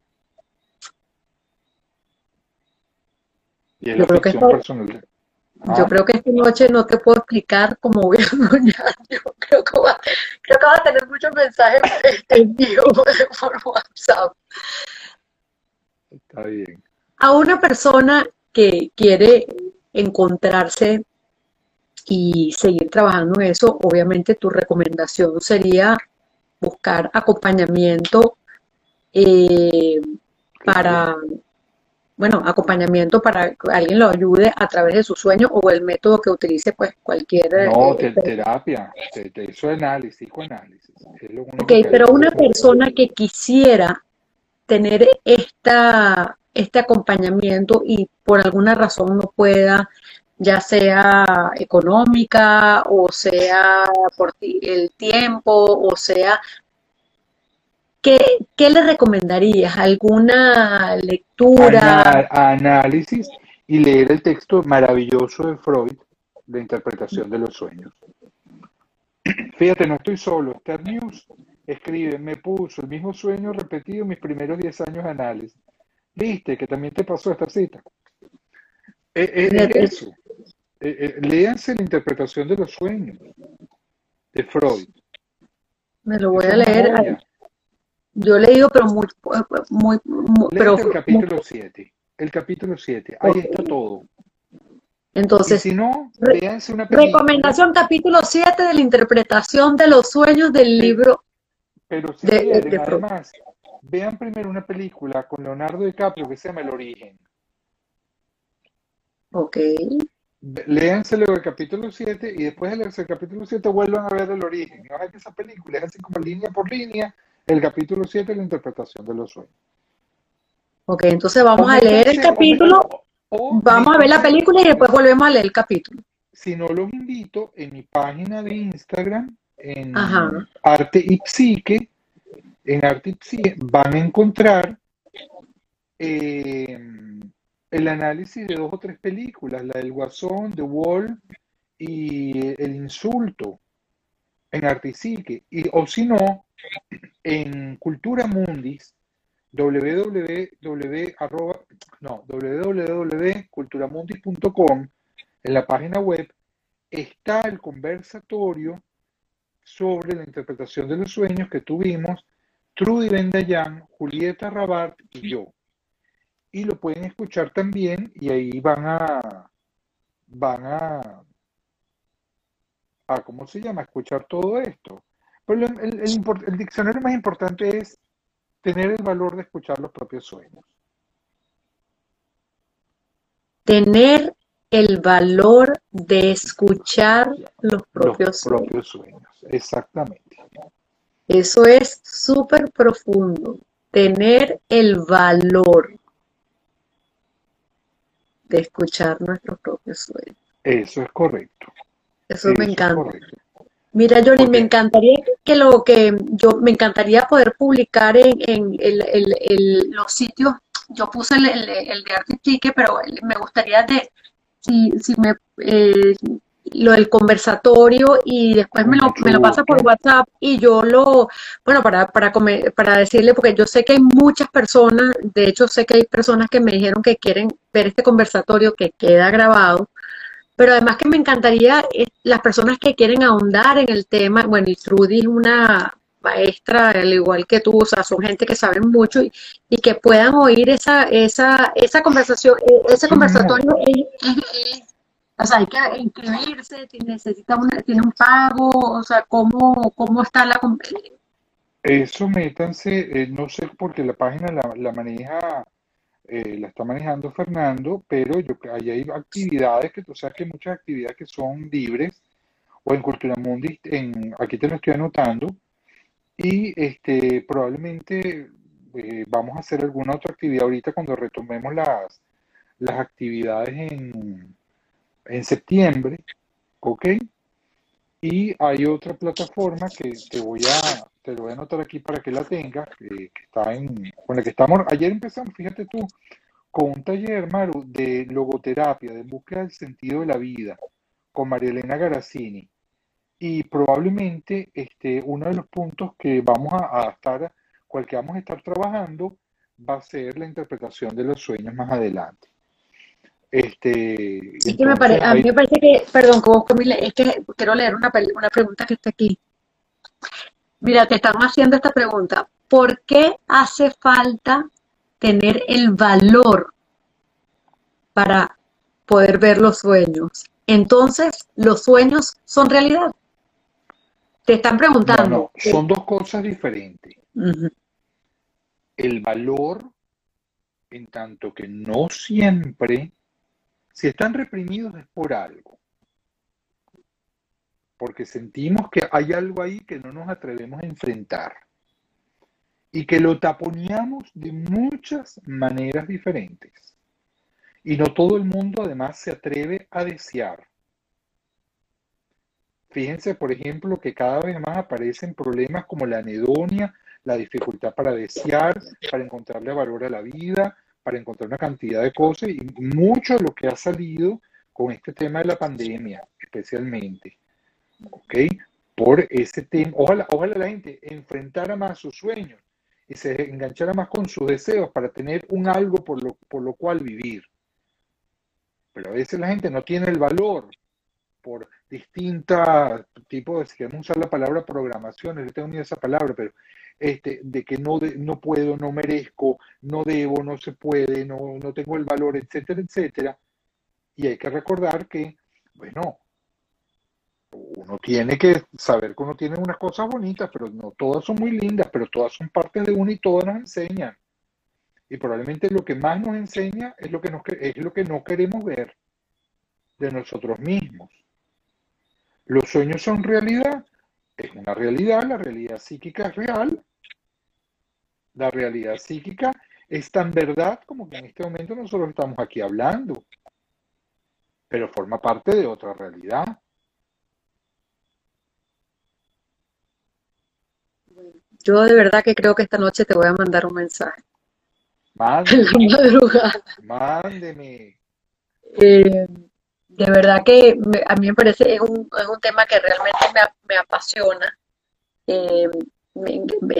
[SPEAKER 2] Y es
[SPEAKER 1] Yo
[SPEAKER 2] la
[SPEAKER 1] creo que
[SPEAKER 2] ficción
[SPEAKER 1] esto,
[SPEAKER 2] personal.
[SPEAKER 1] yo
[SPEAKER 2] Ah,
[SPEAKER 1] creo que esta noche no te puedo explicar cómo voy a soñar. Yo creo que va, creo que va a tener muchos mensajes envíos por WhatsApp.
[SPEAKER 2] Está bien.
[SPEAKER 1] A una persona que quiere encontrarse y seguir trabajando en eso, obviamente tu recomendación sería buscar acompañamiento eh, para, bueno, acompañamiento para que alguien lo ayude a través de su sueño o el método que utilice pues cualquier...
[SPEAKER 2] No,
[SPEAKER 1] eh, per-
[SPEAKER 2] terapia, te- te- eso es análisis, psicoanálisis. Es lo único
[SPEAKER 1] ok, pero una persona que quisiera tener esta, este acompañamiento y por alguna razón no pueda, ya sea económica o sea por el tiempo o sea, ¿qué, qué le recomendarías? ¿Alguna lectura?
[SPEAKER 2] Análisis y leer el texto maravilloso de Freud, de interpretación de los sueños. Fíjate, no estoy solo. Star News escribe, me puso el mismo sueño repetido en mis primeros 10 años análisis. ¿Viste que también te pasó esta cita? Eh, eh, es eso. Eh, léanse la interpretación de los sueños de Freud.
[SPEAKER 1] me lo voy a leer. Yo he leído, pero muy, muy, muy- pero
[SPEAKER 2] el capítulo 7. El capítulo 7. Ahí está todo. Y
[SPEAKER 1] Entonces,
[SPEAKER 2] si no, una
[SPEAKER 1] recomendación capítulo 7 de la interpretación de los sueños del libro
[SPEAKER 2] pero si
[SPEAKER 1] de, de,
[SPEAKER 2] quieren,
[SPEAKER 1] de
[SPEAKER 2] además, vean primero una película con Leonardo DiCaprio que se llama El Origen.
[SPEAKER 1] Ok,
[SPEAKER 2] Léanselo el capítulo 7 y después de leerse el capítulo 7 vuelvan a ver El Origen. No hagan esa película, es así como línea por línea el capítulo 7 la interpretación de los sueños.
[SPEAKER 1] ok, entonces vamos a leer el capítulo,
[SPEAKER 2] o,
[SPEAKER 1] vamos a ver la película y después volvemos a leer el capítulo.
[SPEAKER 2] si no los invito, en mi página de Instagram, en
[SPEAKER 1] Ajá,
[SPEAKER 2] Arte y Psique, en Arte y Psique van a encontrar eh, el análisis de dos o tres películas, la del Guasón, The Wall y El Insulto, en Arte y Psique. Y, o si no, en Cultura Mundis, www, arroba- no, www.culturamundis.com, en la página web, está el conversatorio sobre la interpretación de los sueños que tuvimos Trudy Bendayán, Julieta Rabart y yo. Y lo pueden escuchar también y ahí van a, van a, a ¿cómo se llama? Escuchar todo esto. Pero el, el- el diccionario más importante es tener el valor de escuchar los propios sueños.
[SPEAKER 1] tener el valor de escuchar los
[SPEAKER 2] Los
[SPEAKER 1] propios sueños.
[SPEAKER 2] exactamente.
[SPEAKER 1] Eso es súper profundo. Tener el valor de escuchar nuestros propios sueños.
[SPEAKER 2] Eso es correcto.
[SPEAKER 1] Eso me
[SPEAKER 2] Eso
[SPEAKER 1] encanta. Mira, Johnny, me encantaría que lo que yo me encantaría poder publicar en, en el- el- el- los sitios. Yo puse el, de Arte Tique, pero me gustaría de si, si me eh, lo del conversatorio y después me lo, me lo pasa por WhatsApp y yo lo, bueno, para, para, para decirle, porque yo sé que hay muchas personas, de hecho sé que hay personas que me dijeron que quieren ver este conversatorio que queda grabado, pero además que me encantaría eh, las personas que quieren ahondar en el tema, bueno, y Trudy es una maestra, al igual que tú, o sea, son gente que saben mucho y, que puedan oír esa, esa, esa conversación, eh, ese conversatorio o sea, hay que inscribirse, necesita una, tiene un pago, o sea, ¿cómo, cómo está la...
[SPEAKER 2] Eso métanse, eh, no sé porque la página la, la maneja eh, la está manejando Fernando, pero yo ahí hay actividades que tú sabes que muchas actividades que son libres o en Cultura Mundi, en, aquí te lo estoy anotando, y este, probablemente eh, vamos a hacer alguna otra actividad ahorita cuando retomemos las, las actividades en, en septiembre, ¿ok? Y hay otra plataforma que te voy a, te lo voy a anotar aquí para que la tengas, que, está en, con la que estamos, ayer empezamos, fíjate tú, con un taller, Maru, de logoterapia, de búsqueda del sentido de la vida, con María Elena Garazzini. Y probablemente este, uno de los puntos que vamos a, a estar, cual que vamos a estar trabajando, va a ser la interpretación de los sueños más adelante. Este,
[SPEAKER 1] a mí me parece que, perdón, es que quiero leer una, una pregunta que está aquí. Mira, te están haciendo esta pregunta. ¿Por qué hace falta tener el valor para poder ver los sueños? Entonces, ¿los sueños son realidad? Te están preguntando. No,
[SPEAKER 2] no, son dos cosas diferentes. El valor, en tanto que no siempre, si están reprimidos es por algo porque sentimos que hay algo ahí que no nos atrevemos a enfrentar y que lo taponeamos de muchas maneras diferentes. Y no todo el mundo además se atreve a desear. Fíjense, por ejemplo, que cada vez más aparecen problemas como la anedonia, la dificultad para desear, para encontrarle valor a la vida, para encontrar una cantidad de cosas y mucho de lo que ha salido con este tema de la pandemia, especialmente. ¿ok? Por ese tema. Ojalá, ojalá la gente enfrentara más sus sueños y se enganchara más con sus deseos para tener un algo por lo, por lo cual vivir. Pero a veces la gente no tiene el valor por distintos tipos de, si queremos usar la palabra programación, no tengo ni esa palabra, pero este, de que no, no puedo, no merezco, no debo, no se puede, no, no tengo el valor, etcétera, etcétera. Y hay que recordar que, bueno, uno tiene que saber que uno tiene unas cosas bonitas, pero no todas son muy lindas, pero todas son partes de uno y todas nos enseñan. Y probablemente lo que más nos enseña es lo que, nos, es lo que no queremos ver de nosotros mismos. Los sueños son realidad, es una realidad, la realidad psíquica es real. La realidad psíquica es tan verdad como que en este momento nosotros estamos aquí hablando, pero forma parte de otra realidad.
[SPEAKER 1] Yo de verdad que creo que esta noche te voy a mandar un mensaje.
[SPEAKER 2] Mándeme.
[SPEAKER 1] Eh, de verdad que a mí me parece, es un, es un tema que realmente me, apasiona. Eh,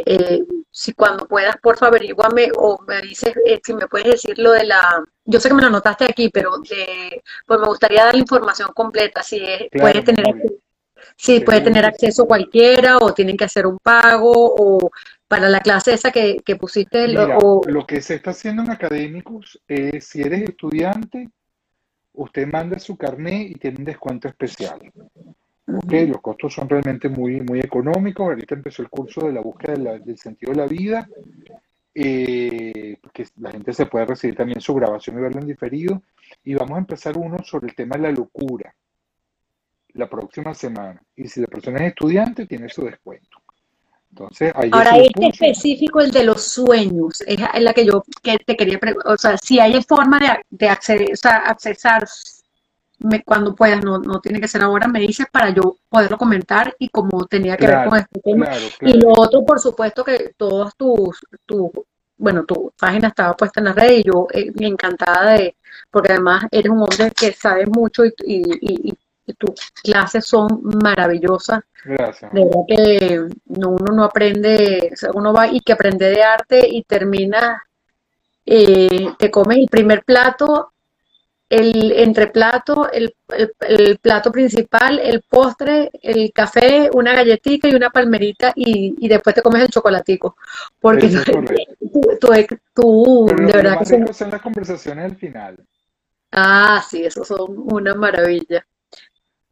[SPEAKER 1] eh, si cuando puedas, por favor, averíguame o me dices si me puedes decir lo de la. Yo sé que me lo notaste aquí, pero pues me gustaría dar la información completa. Si puedes tener. Sí, puede tener acceso cualquiera o tienen que hacer un pago o para la clase esa que, pusiste.
[SPEAKER 2] Lo que se está haciendo en académicos es, si eres estudiante, usted manda su carnet y tiene un descuento especial. los costos son realmente muy, muy económicos. Ahorita empezó el curso de la búsqueda del sentido de la vida. Eh, que la gente se puede recibir también su grabación y verlo en diferido. Y vamos a empezar uno sobre el tema de la locura la próxima semana. Y si la persona es estudiante, tiene su descuento. Entonces,
[SPEAKER 1] Ahora, este específico, el de los sueños, es la que yo que te quería preguntar. O sea, si hay forma de, de acceder, o sea, accesar cuando puedas, no, no tiene que ser ahora, me dices para yo poderlo comentar y como tenía que ver con este tema. Y lo otro, por supuesto, que todas tus, tu, bueno, tu página estaba puesta en la red y yo eh, me encantada de, porque además eres un hombre que sabe mucho y, y, tus clases son maravillosas.
[SPEAKER 2] Gracias.
[SPEAKER 1] De verdad que no, uno no aprende, o sea, uno va y que aprende de arte y termina, eh, te comes el primer plato, el entreplato, el, el, el plato principal, el postre, el café, una galletita y una palmerita y, y después te comes el chocolatico. Porque
[SPEAKER 2] Eso
[SPEAKER 1] tú, tú, tú, de verdad que son
[SPEAKER 2] las conversaciones al final.
[SPEAKER 1] Ah, sí, esos son una maravilla.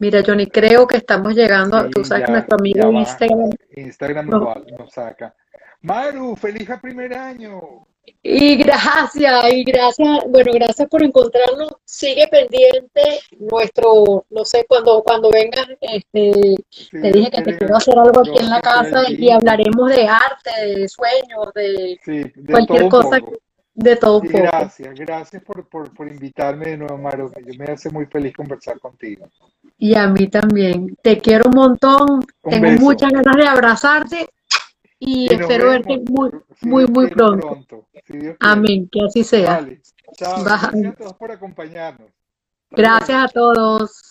[SPEAKER 1] Mira, Johnny, creo que estamos llegando a, tú
[SPEAKER 2] Sí,
[SPEAKER 1] sabes que nuestro amigo. Instagram
[SPEAKER 2] Instagram nos,
[SPEAKER 1] nos-
[SPEAKER 2] va- nos saca. Maru, feliz primer año.
[SPEAKER 1] Y gracias, y gracias, bueno, gracias por encontrarnos. Sigue pendiente nuestro, no sé, cuando, cuando vengas, este, te dije que te quiero hacer algo aquí en la casa y hablaremos de arte, de sueños, de
[SPEAKER 2] Sí,
[SPEAKER 1] cualquier cosa,
[SPEAKER 2] poco.
[SPEAKER 1] De todo poco.
[SPEAKER 2] gracias, gracias por, por, por invitarme de nuevo, Maru. Yo me hace muy feliz conversar contigo.
[SPEAKER 1] Y a mí también. Te quiero un montón,
[SPEAKER 2] Un
[SPEAKER 1] tengo
[SPEAKER 2] beso.
[SPEAKER 1] muchas ganas de abrazarte y espero verte muy,
[SPEAKER 2] si
[SPEAKER 1] muy, muy pronto.
[SPEAKER 2] Si.
[SPEAKER 1] Amén, que así sea.
[SPEAKER 2] Vale. Chao. Gracias a todos por acompañarnos. Hasta
[SPEAKER 1] Gracias
[SPEAKER 2] luego.
[SPEAKER 1] a todos.